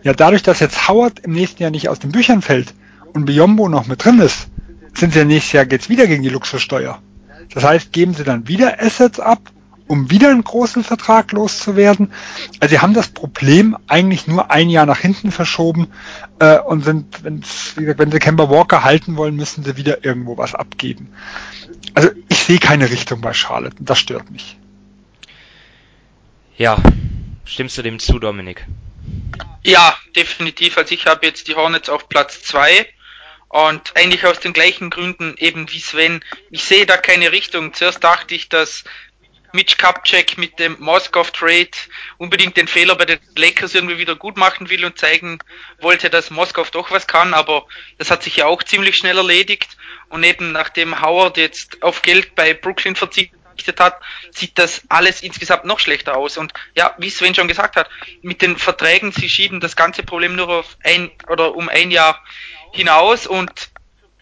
Ja, dadurch, dass jetzt Howard im nächsten Jahr nicht aus den Büchern fällt und Biombo noch mit drin ist, sind sie ja nächstes Jahr geht's wieder gegen die Luxussteuer. Das heißt, geben sie dann wieder Assets ab, um wieder einen großen Vertrag loszuwerden. Also sie haben das Problem eigentlich nur ein Jahr nach hinten verschoben äh, und sind, gesagt, wenn sie Kemba Walker halten wollen, müssen sie wieder irgendwo was abgeben. Also ich sehe keine Richtung bei Charlotte und das stört mich. Ja, stimmst du dem zu, Dominik? Ja, definitiv. Also ich habe jetzt die Hornets auf Platz 2 und eigentlich aus den gleichen Gründen eben wie Sven. Ich sehe da keine Richtung. Zuerst dachte ich, dass Mitch Kupchak mit dem Moskov Trade unbedingt den Fehler bei den Lakers irgendwie wieder gut machen will und zeigen wollte, dass Moskov doch was kann, aber das hat sich ja auch ziemlich schnell erledigt. Und eben nachdem Howard jetzt auf Geld bei Brooklyn verzichtet hat, sieht das alles insgesamt noch schlechter aus. Und ja, wie Sven schon gesagt hat, mit den Verträgen, sie schieben das ganze Problem nur auf ein oder um ein Jahr hinaus und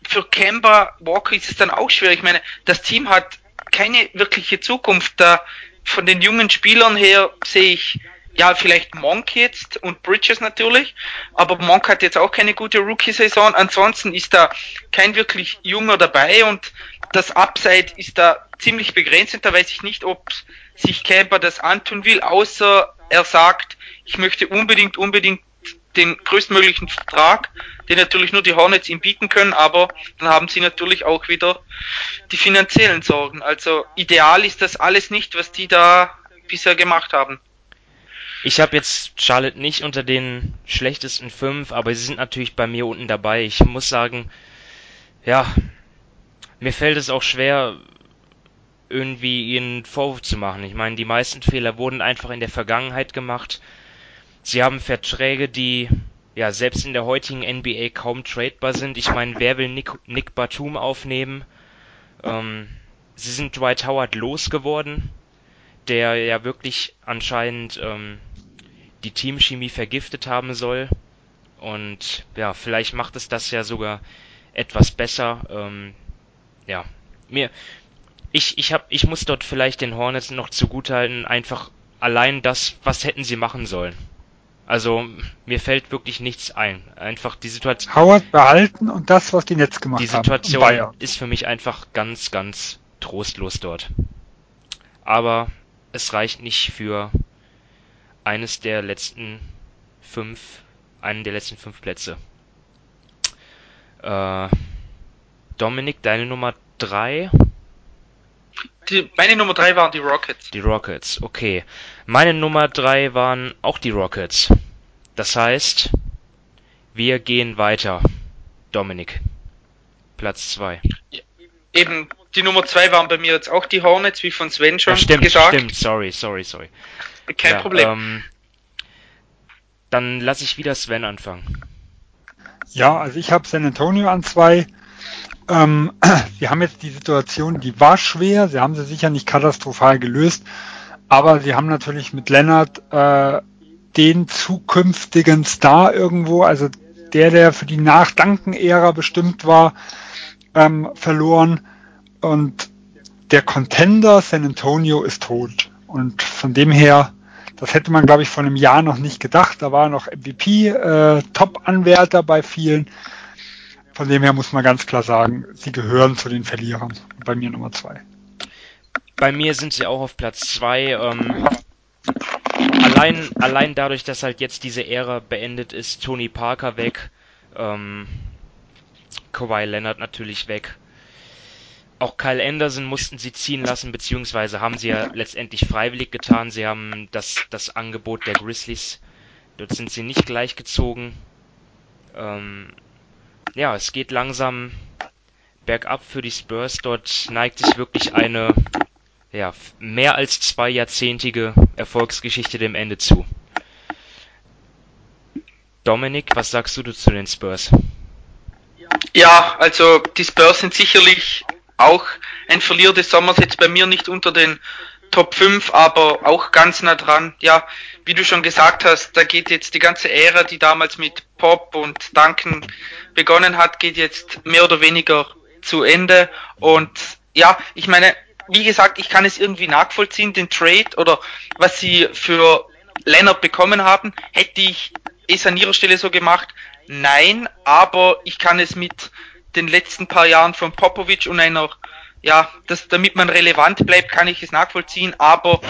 für Kemba Walker ist es dann auch schwer. Ich meine, das Team hat keine wirkliche Zukunft. Da von den jungen Spielern her sehe ich ja vielleicht Monk jetzt und Bridges natürlich, aber Monk hat jetzt auch keine gute Rookie-Saison. Ansonsten ist da kein wirklich junger dabei und das Upside ist da ziemlich begrenzt und da weiß ich nicht, ob sich Kemba das antun will, außer er sagt, ich möchte unbedingt, unbedingt den größtmöglichen Vertrag, den natürlich nur die Hornets ihm bieten können, aber dann haben sie natürlich auch wieder die finanziellen Sorgen. Also ideal ist das alles nicht, was die da bisher gemacht haben. Ich habe jetzt Charlotte nicht unter den schlechtesten fünf, aber sie sind natürlich bei mir unten dabei. Ich muss sagen, ja, mir fällt es auch schwer, irgendwie ihnen Vorwurf zu machen. Ich meine, die meisten Fehler wurden einfach in der Vergangenheit gemacht. Sie haben Verträge, die ja selbst in der heutigen NBA kaum tradebar sind. Ich meine, wer will Nick, Nick Batum aufnehmen? Ähm, sie sind Dwight Howard losgeworden, der ja wirklich anscheinend ähm, die Teamchemie vergiftet haben soll. Und ja, vielleicht macht es das ja sogar etwas besser. Ähm, ja, mir, ich, ich hab, ich muss dort vielleicht den Hornets noch zugutehalten, einfach allein das, was hätten sie machen sollen. Also mir fällt wirklich nichts ein. Einfach die Situation. Howard behalten und das, was die Netz gemacht haben. Die Situation haben, ist für mich einfach ganz, ganz trostlos dort. Aber es reicht nicht für eines der letzten fünf, einen der letzten fünf Plätze. Äh, Dominik, deine Nummer drei? Die, meine Nummer drei waren die Rockets. Die Rockets, okay. Meine Nummer drei waren auch die Rockets. Das heißt, wir gehen weiter. Dominik. Platz zwei. Eben, die Nummer zwei waren bei mir jetzt auch die Hornets, wie von Sven schon ja, stimmt, gesagt. Stimmt, sorry, sorry, sorry. Kein ja, Problem. Ähm, dann lasse ich wieder Sven anfangen. Ja, also ich habe San Antonio an zwei. Ähm, sie haben jetzt die Situation, die war schwer, sie haben sie sicher nicht katastrophal gelöst, aber sie haben natürlich mit Lennart äh, den zukünftigen Star irgendwo, also der, der für die Nachdanken-Ära bestimmt war, ähm, verloren. Und der Contender San Antonio ist tot. Und von dem her, das hätte man, glaube ich, vor einem Jahr noch nicht gedacht. Da war noch MVP, äh, Top-Anwärter bei vielen von dem her muss man ganz klar sagen, sie gehören zu den Verlierern. Bei mir Nummer zwei. Bei mir sind sie auch auf Platz zwei. Ähm, allein, allein dadurch, dass halt jetzt diese Ära beendet ist, Tony Parker weg, ähm, Kawhi Leonard natürlich weg. Auch Kyle Anderson mussten sie ziehen lassen, beziehungsweise haben sie ja letztendlich freiwillig getan. Sie haben das, das Angebot der Grizzlies, dort sind sie nicht gleichgezogen. Ähm, ja, es geht langsam bergab für die Spurs. Dort neigt sich wirklich eine ja, mehr als zwei Jahrzehntige Erfolgsgeschichte dem Ende zu. Dominik, was sagst du zu den Spurs? Ja, also die Spurs sind sicherlich auch ein Verlierer des Sommers, jetzt bei mir nicht unter den Top 5, aber auch ganz nah dran. Ja, wie du schon gesagt hast, da geht jetzt die ganze Ära, die damals mit Pop und Duncan begonnen hat, geht jetzt mehr oder weniger zu Ende. Und ja, ich meine, wie gesagt, ich kann es irgendwie nachvollziehen, den Trade oder was sie für Leonard bekommen haben, hätte ich es an ihrer Stelle so gemacht. Nein, aber ich kann es mit den letzten paar Jahren von Popovic und einer, ja, das, damit man relevant bleibt, kann ich es nachvollziehen, aber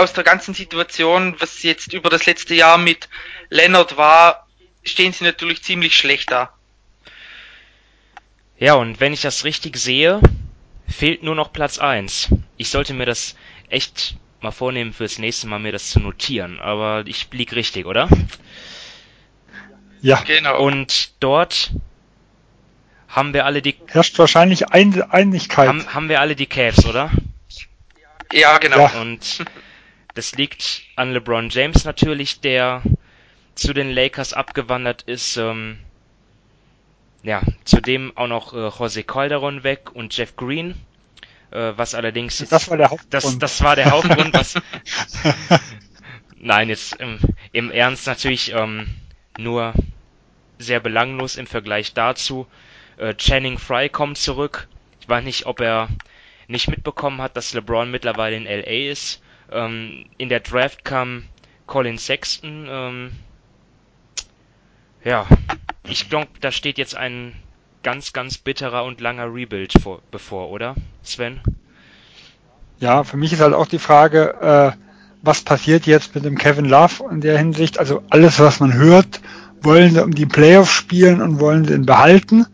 aus der ganzen Situation, was jetzt über das letzte Jahr mit Leonard war, stehen sie natürlich ziemlich schlecht da. Ja, und wenn ich das richtig sehe, fehlt nur noch Platz 1. Ich sollte mir das echt mal vornehmen fürs nächste Mal, mir das zu notieren, aber ich lieg richtig, oder? Ja. Genau. Und dort haben wir alle die... Herrscht wahrscheinlich Ein Einigkeit. Haben, haben wir alle die Cavs, oder? Ja, genau. Ja. Und das liegt an LeBron James natürlich, der zu den Lakers abgewandert ist. Ähm, ja, zudem auch noch äh, Jose Calderon weg und Jeff Green. Äh, was allerdings jetzt, das war der Hauptgrund. Das, das war der Hauptgrund, was. Nein, jetzt im, im Ernst natürlich ähm, nur sehr belanglos im Vergleich dazu. Äh, Channing Fry kommt zurück. Ich weiß nicht, ob er nicht mitbekommen hat, dass LeBron mittlerweile in LA ist. Ähm, in der Draft kam Colin Sexton. Ähm, ja, ich glaube, da steht jetzt ein ganz, ganz bitterer und langer Rebuild vor, bevor, oder, Sven? Ja, für mich ist halt auch die Frage, äh, was passiert jetzt mit dem Kevin Love in der Hinsicht? Also alles, was man hört, wollen sie um die Playoffs spielen und wollen sie ihn behalten.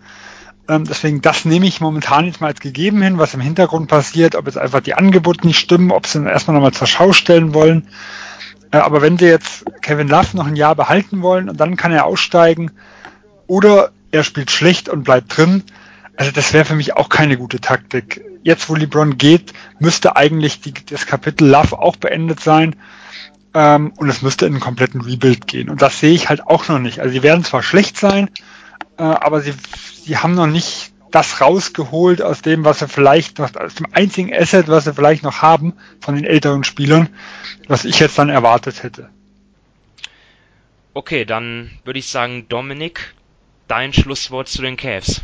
Ähm, deswegen, das nehme ich momentan jetzt mal als gegeben hin, was im Hintergrund passiert, ob jetzt einfach die Angebote nicht stimmen, ob sie ihn erstmal nochmal zur Schau stellen wollen. Äh, aber wenn sie jetzt Kevin Love noch ein Jahr behalten wollen und dann kann er aussteigen oder er spielt schlecht und bleibt drin, also das wäre für mich auch keine gute Taktik. Jetzt, wo LeBron geht, müsste eigentlich die, das Kapitel Love auch beendet sein ähm, und es müsste in einen kompletten Rebuild gehen. Und das sehe ich halt auch noch nicht. Also sie werden zwar schlecht sein, äh, aber sie, sie haben noch nicht das rausgeholt aus dem, was sie vielleicht noch, aus dem einzigen Asset, was sie vielleicht noch haben von den älteren Spielern, was ich jetzt dann erwartet hätte. Okay, dann würde ich sagen, Dominik, dein Schlusswort zu den Cavs.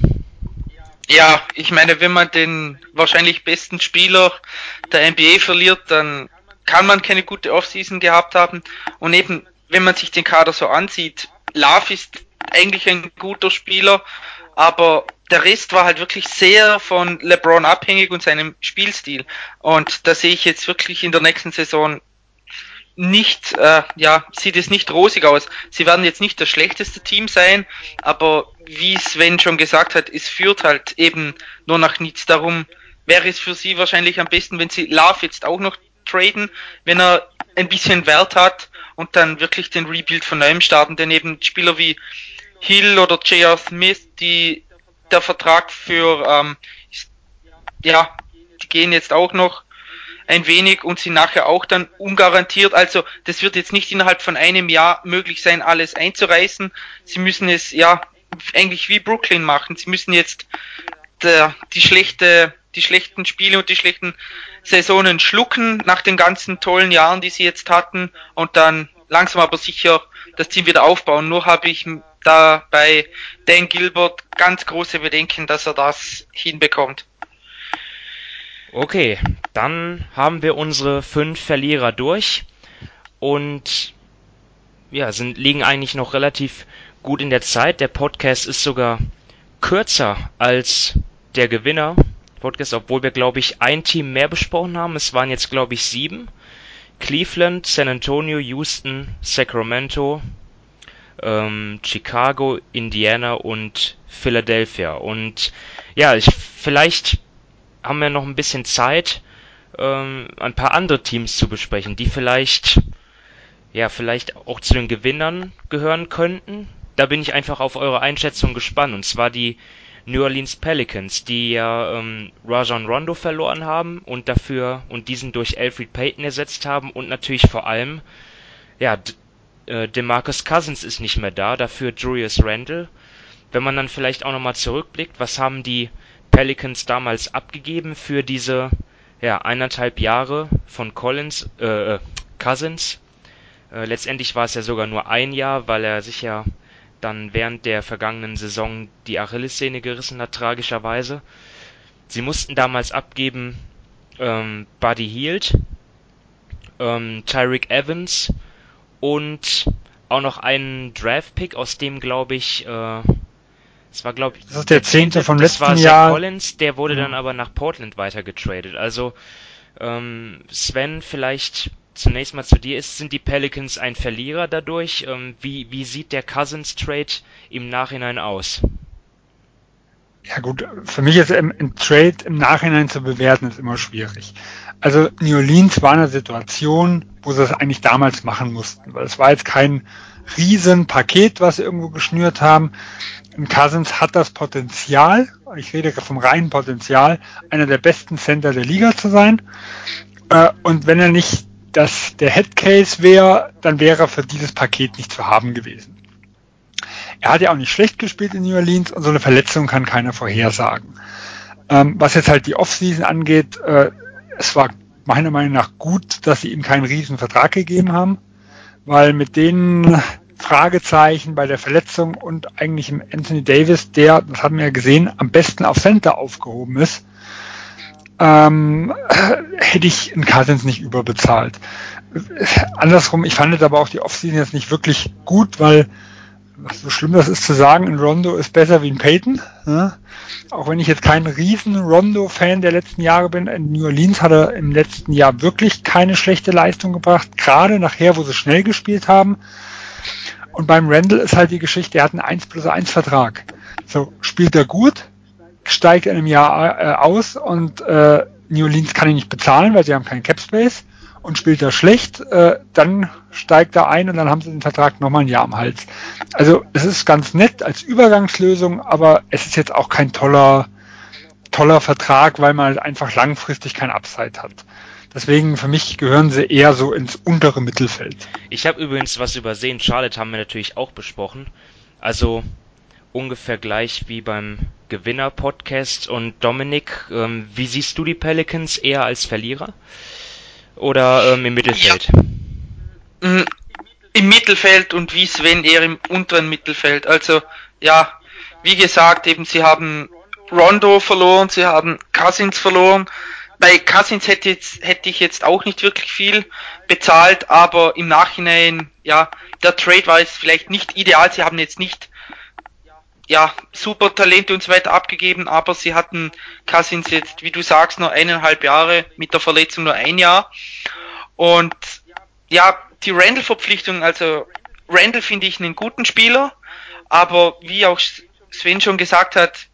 Ja, ich meine, wenn man den wahrscheinlich besten Spieler der NBA verliert, dann kann man keine gute Offseason gehabt haben. Und eben, wenn man sich den Kader so ansieht, Love ist eigentlich ein guter Spieler, aber der Rest war halt wirklich sehr von LeBron abhängig und seinem Spielstil. Und da sehe ich jetzt wirklich in der nächsten Saison nicht, äh, ja, sieht es nicht rosig aus. Sie werden jetzt nicht das schlechteste Team sein, aber wie Sven schon gesagt hat, es führt halt eben nur nach nichts. Darum wäre es für sie wahrscheinlich am besten, wenn sie Love jetzt auch noch traden, wenn er ein bisschen Wert hat und dann wirklich den Rebuild von neuem starten, denn eben Spieler wie Hill oder J.R. Smith, die der Vertrag für ähm, ja, die gehen jetzt auch noch ein wenig und sind nachher auch dann ungarantiert. Also das wird jetzt nicht innerhalb von einem Jahr möglich sein, alles einzureißen. Sie müssen es ja eigentlich wie Brooklyn machen. Sie müssen jetzt der, die schlechte, die schlechten Spiele und die schlechten Saisonen schlucken nach den ganzen tollen Jahren, die sie jetzt hatten und dann langsam aber sicher das Team wieder aufbauen. Nur habe ich da bei Dan Gilbert ganz große Bedenken, dass er das hinbekommt. Okay, dann haben wir unsere fünf Verlierer durch und ja, sind, liegen eigentlich noch relativ gut in der Zeit. Der Podcast ist sogar kürzer als der Gewinner Podcast, obwohl wir, glaube ich, ein Team mehr besprochen haben. Es waren jetzt, glaube ich, sieben. Cleveland, San Antonio, Houston, Sacramento, ähm, Chicago, Indiana und Philadelphia. Und ja, ich, vielleicht haben wir noch ein bisschen Zeit, ähm, ein paar andere Teams zu besprechen, die vielleicht, ja, vielleicht auch zu den Gewinnern gehören könnten. Da bin ich einfach auf eure Einschätzung gespannt. Und zwar die New Orleans Pelicans, die ja ähm, Rajon Rondo verloren haben und dafür und diesen durch Alfred Payton ersetzt haben und natürlich vor allem, ja, äh, DeMarcus Cousins ist nicht mehr da, dafür Julius Randle. Wenn man dann vielleicht auch nochmal zurückblickt, was haben die Pelicans damals abgegeben für diese ja, eineinhalb Jahre von Collins, äh, äh, Cousins. Äh, letztendlich war es ja sogar nur ein Jahr, weil er sich ja dann während der vergangenen Saison die Achillessehne gerissen hat, tragischerweise. Sie mussten damals abgeben ähm, Buddy Hield, ähm, Tyreek Evans und auch noch einen Draft-Pick, aus dem glaube ich äh, das war, glaube ich, das ist der zehnte vom letzten war Jahr. Collins, der wurde dann aber nach Portland weitergetradet. Also ähm, Sven, vielleicht zunächst mal zu dir ist, sind die Pelicans ein Verlierer dadurch? Ähm, wie, wie sieht der Cousins Trade im Nachhinein aus? Ja gut, für mich ist ein, Trade im Nachhinein zu bewerten, ist immer schwierig. Also New Orleans war eine Situation, wo sie es eigentlich damals machen mussten, weil es war jetzt kein Riesenpaket, was sie irgendwo geschnürt haben. Cousins hat das Potenzial, ich rede vom reinen Potenzial, einer der besten Center der Liga zu sein. Äh, und wenn er nicht das, der Headcase wäre, dann wäre er für dieses Paket nicht zu haben gewesen. Er hat ja auch nicht schlecht gespielt in New Orleans und so eine Verletzung kann keiner vorhersagen. Ähm, was jetzt halt die Offseason angeht, äh, es war meiner Meinung nach gut, dass sie ihm keinen riesen Vertrag gegeben haben, weil mit denen Fragezeichen bei der Verletzung und eigentlich im Anthony Davis, der, das haben wir ja gesehen, am besten auf Center aufgehoben ist, ähm, hätte ich in Cousins nicht überbezahlt. Andersrum, ich fand aber auch die Offseason jetzt nicht wirklich gut, weil so schlimm das ist zu sagen, ein Rondo ist besser wie ein Peyton. Ja? Auch wenn ich jetzt kein riesen Rondo-Fan der letzten Jahre bin, in New Orleans hat er im letzten Jahr wirklich keine schlechte Leistung gebracht, gerade nachher, wo sie schnell gespielt haben. Und beim Randall ist halt die Geschichte, er hat einen 1 plus 1 Vertrag. So, spielt er gut, steigt in einem Jahr äh, aus und äh, New Orleans kann ihn nicht bezahlen, weil sie haben keinen Cap Space und spielt er schlecht, äh, dann steigt er ein und dann haben sie den Vertrag nochmal ein Jahr am Hals. Also es ist ganz nett als Übergangslösung, aber es ist jetzt auch kein toller, toller Vertrag, weil man halt einfach langfristig kein Upside hat. Deswegen für mich gehören sie eher so ins untere Mittelfeld. Ich habe übrigens was übersehen. Charlotte haben wir natürlich auch besprochen. Also ungefähr gleich wie beim Gewinner-Podcast. Und Dominik, ähm, wie siehst du die Pelicans eher als Verlierer oder ähm, im Mittelfeld? Ja. Mm, Im Mittelfeld und wie Sven eher im unteren Mittelfeld. Also ja, wie gesagt, eben sie haben Rondo verloren, sie haben Cousins verloren, bei Cousins hätte, jetzt, hätte ich jetzt auch nicht wirklich viel bezahlt, aber im Nachhinein, ja, der Trade war jetzt vielleicht nicht ideal. Sie haben jetzt nicht, ja, super Talente und so weiter abgegeben, aber sie hatten Cousins jetzt, wie du sagst, nur eineinhalb Jahre, mit der Verletzung nur ein Jahr. Und ja, die Randall-Verpflichtung, also Randall finde ich einen guten Spieler, aber wie auch Sven schon gesagt hat,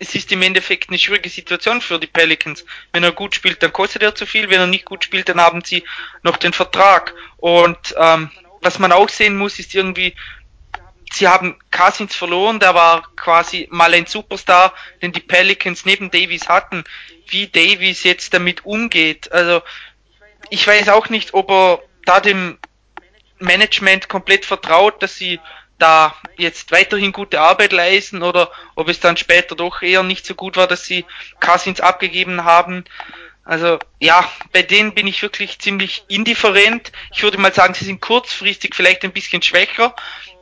es ist im Endeffekt eine schwierige Situation für die Pelicans. Wenn er gut spielt, dann kostet er zu viel. Wenn er nicht gut spielt, dann haben sie noch den Vertrag. Und ähm, was man auch sehen muss, ist irgendwie, sie haben Cousins verloren, der war quasi mal ein Superstar, den die Pelicans neben Davis hatten. Wie Davis jetzt damit umgeht. Also ich weiß auch nicht, ob er da dem Management komplett vertraut, dass sie da jetzt weiterhin gute Arbeit leisten oder ob es dann später doch eher nicht so gut war, dass sie Cousins abgegeben haben. Also ja, bei denen bin ich wirklich ziemlich indifferent. Ich würde mal sagen, sie sind kurzfristig vielleicht ein bisschen schwächer,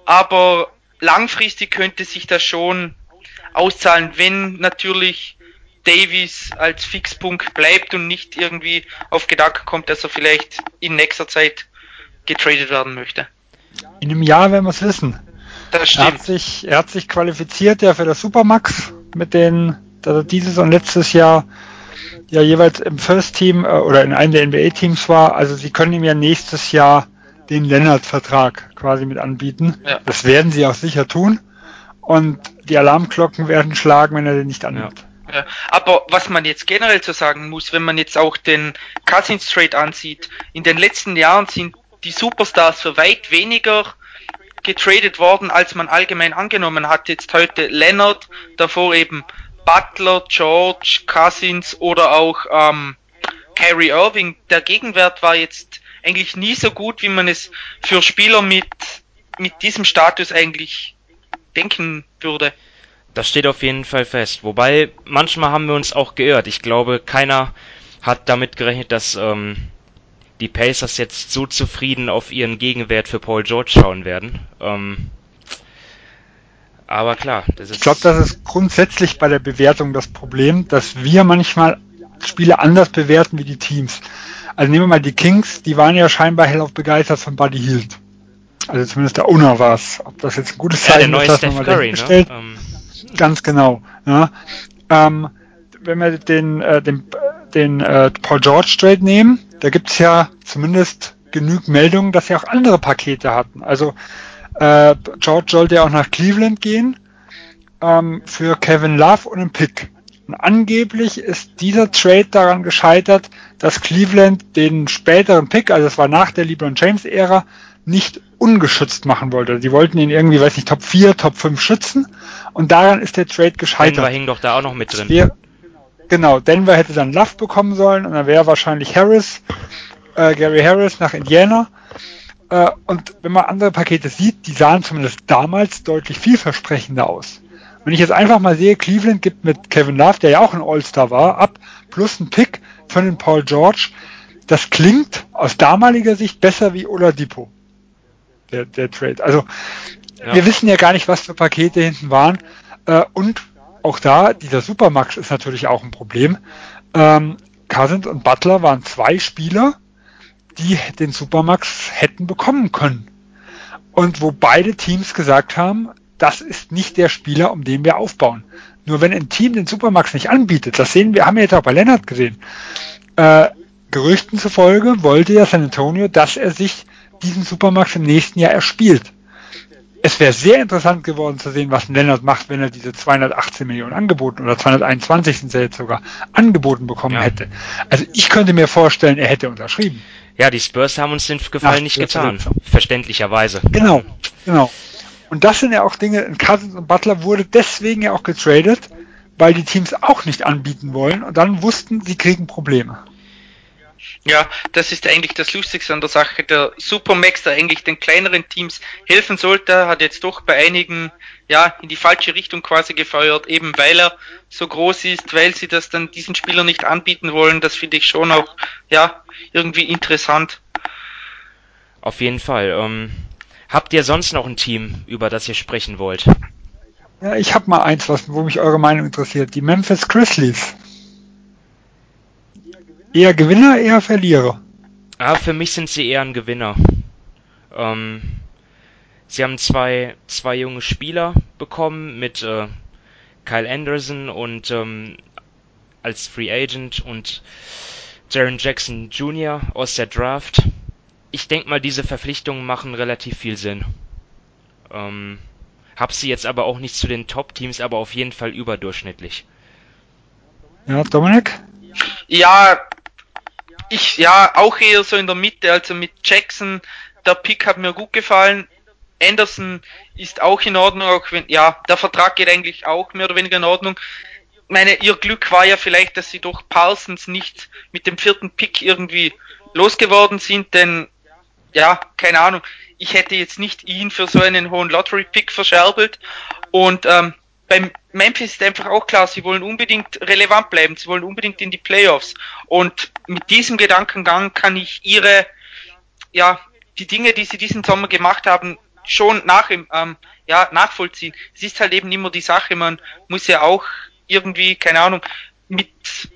aber langfristig könnte sich das schon auszahlen, wenn natürlich Davies als Fixpunkt bleibt und nicht irgendwie auf Gedanken kommt, dass er vielleicht in nächster Zeit getradet werden möchte. In einem Jahr werden wir es wissen. Das stimmt. Er hat sich, er hat sich qualifiziert ja für das Supermax mit den, dass dieses und letztes Jahr ja jeweils im First Team äh, oder in einem der NBA Teams war. Also sie können ihm ja nächstes Jahr den Lennart-Vertrag quasi mit anbieten. Ja. Das werden sie auch sicher tun. Und die Alarmglocken werden schlagen, wenn er den nicht annimmt. Ja. Ja. Aber was man jetzt generell zu sagen muss, wenn man jetzt auch den Cousins Trade ansieht, in den letzten Jahren sind die Superstars für weit weniger getradet worden, als man allgemein angenommen hat. Jetzt heute Leonard, davor eben Butler, George, Cousins oder auch ähm, Kyrie Irving. Der Gegenwert war jetzt eigentlich nie so gut, wie man es für Spieler mit, mit diesem Status eigentlich denken würde. Das steht auf jeden Fall fest. Wobei, manchmal haben wir uns auch geirrt. Ich glaube, keiner hat damit gerechnet, dass ähm, die Pacers jetzt so zufrieden auf ihren Gegenwert für Paul George schauen werden. Ähm, aber klar, das ist. Ich glaube, das ist grundsätzlich bei der Bewertung das Problem, dass wir manchmal Spiele anders bewerten wie die Teams. Also nehmen wir mal die Kings, die waren ja scheinbar hellauf begeistert von Buddy Hield. Also zumindest der Owner war es. Ob das jetzt ein gutes Zeichen ja, ist, das nochmal dahingestellt. Ne? Um. Ähm. Ganz genau. Ja. Ähm, wenn wir den, äh, den, den äh, Paul George Trade nehmen, da gibt's ja zumindest genügend Meldungen, dass sie auch andere Pakete hatten. Also äh, George sollte ja auch nach Cleveland gehen ähm, für Kevin Love und einen Pick. Und angeblich ist dieser Trade daran gescheitert, dass Cleveland den späteren Pick, also es war nach der LeBron James Ära, nicht ungeschützt machen wollte. Die wollten ihn irgendwie, weiß nicht, Top 4, Top 5 schützen und daran ist der Trade gescheitert. Denver hing doch da auch noch mit drin. Wär, genau, Denver hätte dann Love bekommen sollen und dann wäre wahrscheinlich Harris, äh, Gary Harris nach Indiana. Äh, und wenn man andere Pakete sieht, die sahen zumindest damals deutlich vielversprechender aus. Wenn ich jetzt einfach mal sehe, Cleveland gibt mit Kevin Love, der ja auch ein All-Star war, ab, plus ein Pick für den Paul George, das klingt aus damaliger Sicht besser wie Oladipo der, der Trade. Also ja. wir wissen ja gar nicht, was für Pakete hinten waren. Äh, und auch da, dieser Supermax ist natürlich auch ein Problem. Ähm, Cousins und Butler waren zwei Spieler, die den Supermax hätten bekommen können. Und wo beide Teams gesagt haben, das ist nicht der Spieler, um den wir aufbauen. Nur wenn ein Team den Supermax nicht anbietet, das sehen wir, haben wir jetzt auch bei Lennart gesehen. Äh, Gerüchten zufolge wollte ja San Antonio, dass er sich diesen Supermax im nächsten Jahr erspielt. Es wäre sehr interessant geworden zu sehen, was Lennart macht, wenn er diese 218 Millionen angeboten oder 221 sind sie jetzt sogar angeboten bekommen ja. hätte. Also ich könnte mir vorstellen, er hätte unterschrieben. Ja, die Spurs haben uns den Gefallen Ach, nicht getan. Verständlicherweise. Genau, genau. Und das sind ja auch Dinge, Cousins und Butler wurde deswegen ja auch getradet, weil die Teams auch nicht anbieten wollen und dann wussten, sie kriegen Probleme. Ja, das ist eigentlich das Lustigste an der Sache. Der Supermax, der eigentlich den kleineren Teams helfen sollte, hat jetzt doch bei einigen ja in die falsche Richtung quasi gefeuert, eben weil er so groß ist, weil sie das dann diesen Spieler nicht anbieten wollen. Das finde ich schon auch ja irgendwie interessant. Auf jeden Fall. Ähm, habt ihr sonst noch ein Team, über das ihr sprechen wollt? Ja, ich habe mal eins, was, wo mich eure Meinung interessiert. Die Memphis Grizzlies. Eher Gewinner, eher Verlierer? Ah, für mich sind sie eher ein Gewinner. Ähm, sie haben zwei, zwei junge Spieler bekommen mit äh, Kyle Anderson und ähm, als Free Agent und Jaron Jackson Jr. aus der Draft. Ich denke mal, diese Verpflichtungen machen relativ viel Sinn. Ähm, hab sie jetzt aber auch nicht zu den Top-Teams, aber auf jeden Fall überdurchschnittlich. Ja, Dominik? Ja, ich, ja, auch eher so in der Mitte, also mit Jackson, der Pick hat mir gut gefallen. Anderson ist auch in Ordnung, auch wenn, ja, der Vertrag geht eigentlich auch mehr oder weniger in Ordnung. Meine, ihr Glück war ja vielleicht, dass sie durch Parsons nicht mit dem vierten Pick irgendwie losgeworden sind, denn, ja, keine Ahnung, ich hätte jetzt nicht ihn für so einen hohen Lottery-Pick verscherbelt und, ähm, beim Memphis ist einfach auch klar, sie wollen unbedingt relevant bleiben, sie wollen unbedingt in die Playoffs. Und mit diesem Gedankengang kann ich ihre, ja, die Dinge, die sie diesen Sommer gemacht haben, schon nach, ähm, ja, nachvollziehen. Es ist halt eben immer die Sache, man muss ja auch irgendwie, keine Ahnung, mit,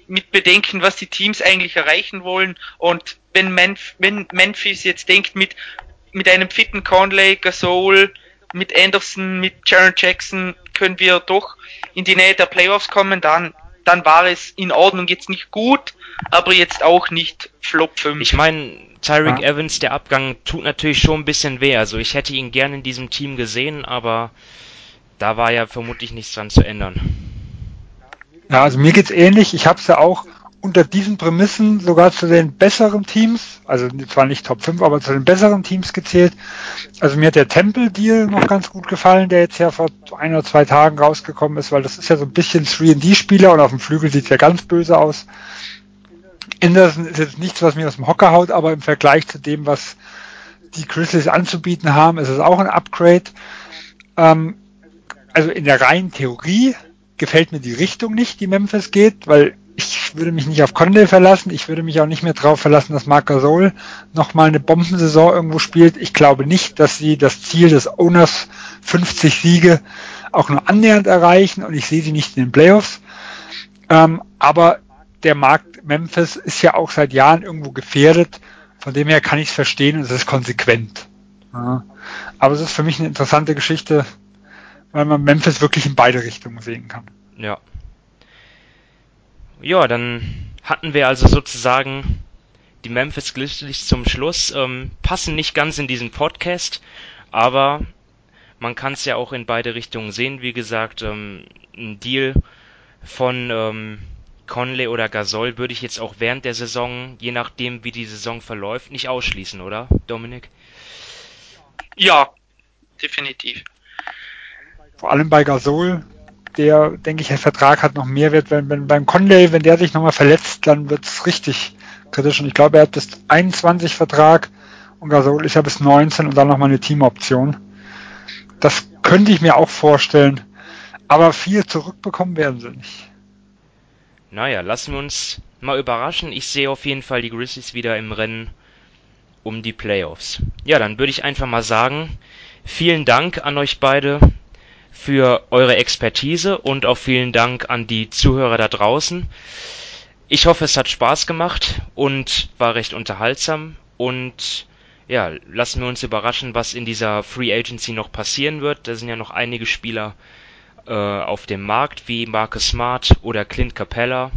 mit bedenken, was die Teams eigentlich erreichen wollen. Und wenn, Menf wenn Memphis jetzt denkt, mit, mit einem fitten Conley, Gasol, mit Anderson, mit Jaron Jackson können wir doch in die Nähe der Playoffs kommen, dann, dann war es in Ordnung, jetzt nicht gut, aber jetzt auch nicht Flop 5. Ich meine, Tyreek ja. Evans, der Abgang tut natürlich schon ein bisschen weh. Also ich hätte ihn gerne in diesem Team gesehen, aber da war ja vermutlich nichts dran zu ändern. Ja, also mir geht's ähnlich. Ich habe es ja auch unter diesen Prämissen sogar zu den besseren Teams, also zwar nicht Top 5, aber zu den besseren Teams gezählt. Also mir hat der Temple-Deal noch ganz gut gefallen, der jetzt ja vor ein oder zwei Tagen rausgekommen ist, weil das ist ja so ein bisschen 3D-Spieler und auf dem Flügel sieht's ja ganz böse aus. Anderson ist jetzt nichts, was mir aus dem Hocker haut, aber im Vergleich zu dem, was die Grizzlies anzubieten haben, ist es auch ein Upgrade. Ähm, also in der reinen Theorie gefällt mir die Richtung nicht, die Memphis geht, weil ich würde mich nicht auf Conde verlassen. Ich würde mich auch nicht mehr darauf verlassen, dass Marc Gasol nochmal eine Bombensaison irgendwo spielt. Ich glaube nicht, dass sie das Ziel des Owners 50 Siege auch nur annähernd erreichen und ich sehe sie nicht in den Playoffs. Ähm, aber der Markt Memphis ist ja auch seit Jahren irgendwo gefährdet. Von dem her kann ich es verstehen und es ist konsequent. Ja. Aber es ist für mich eine interessante Geschichte, weil man Memphis wirklich in beide Richtungen sehen kann. Ja, ja, dann hatten wir also sozusagen die Memphis Grizzlies zum Schluss. Ähm, passen nicht ganz in diesen Podcast, aber man kann es ja auch in beide Richtungen sehen. Wie gesagt, ähm, ein Deal von ähm, Conley oder Gasol würde ich jetzt auch während der Saison, je nachdem wie die Saison verläuft, nicht ausschließen, oder, Dominik? Ja, definitiv. Vor allem bei Gasol der, denke ich, der Vertrag hat noch mehr Wert. Wenn, wenn beim Conley, wenn der sich nochmal verletzt, dann wird's richtig kritisch. Und ich glaube, er hat bis 21 Vertrag und Gasol ist ja bis 19 und dann nochmal eine Teamoption. Das könnte ich mir auch vorstellen. Aber viel zurückbekommen werden sie nicht. Naja, lassen wir uns mal überraschen. Ich sehe auf jeden Fall die Grizzlies wieder im Rennen um die Playoffs. Ja, dann würde ich einfach mal sagen, vielen Dank an euch beide für eure Expertise und auch vielen Dank an die Zuhörer da draußen. Ich hoffe, es hat Spaß gemacht und war recht unterhaltsam und ja, lassen wir uns überraschen, was in dieser Free Agency noch passieren wird. Da sind ja noch einige Spieler äh, auf dem Markt, wie Marcus Smart oder Clint Capella,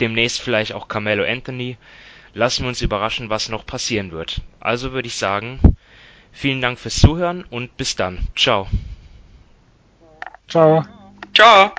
demnächst vielleicht auch Carmelo Anthony. Lassen wir uns überraschen, was noch passieren wird. Also würde ich sagen, vielen Dank fürs Zuhören und bis dann. Ciao. Ciao. Ciao.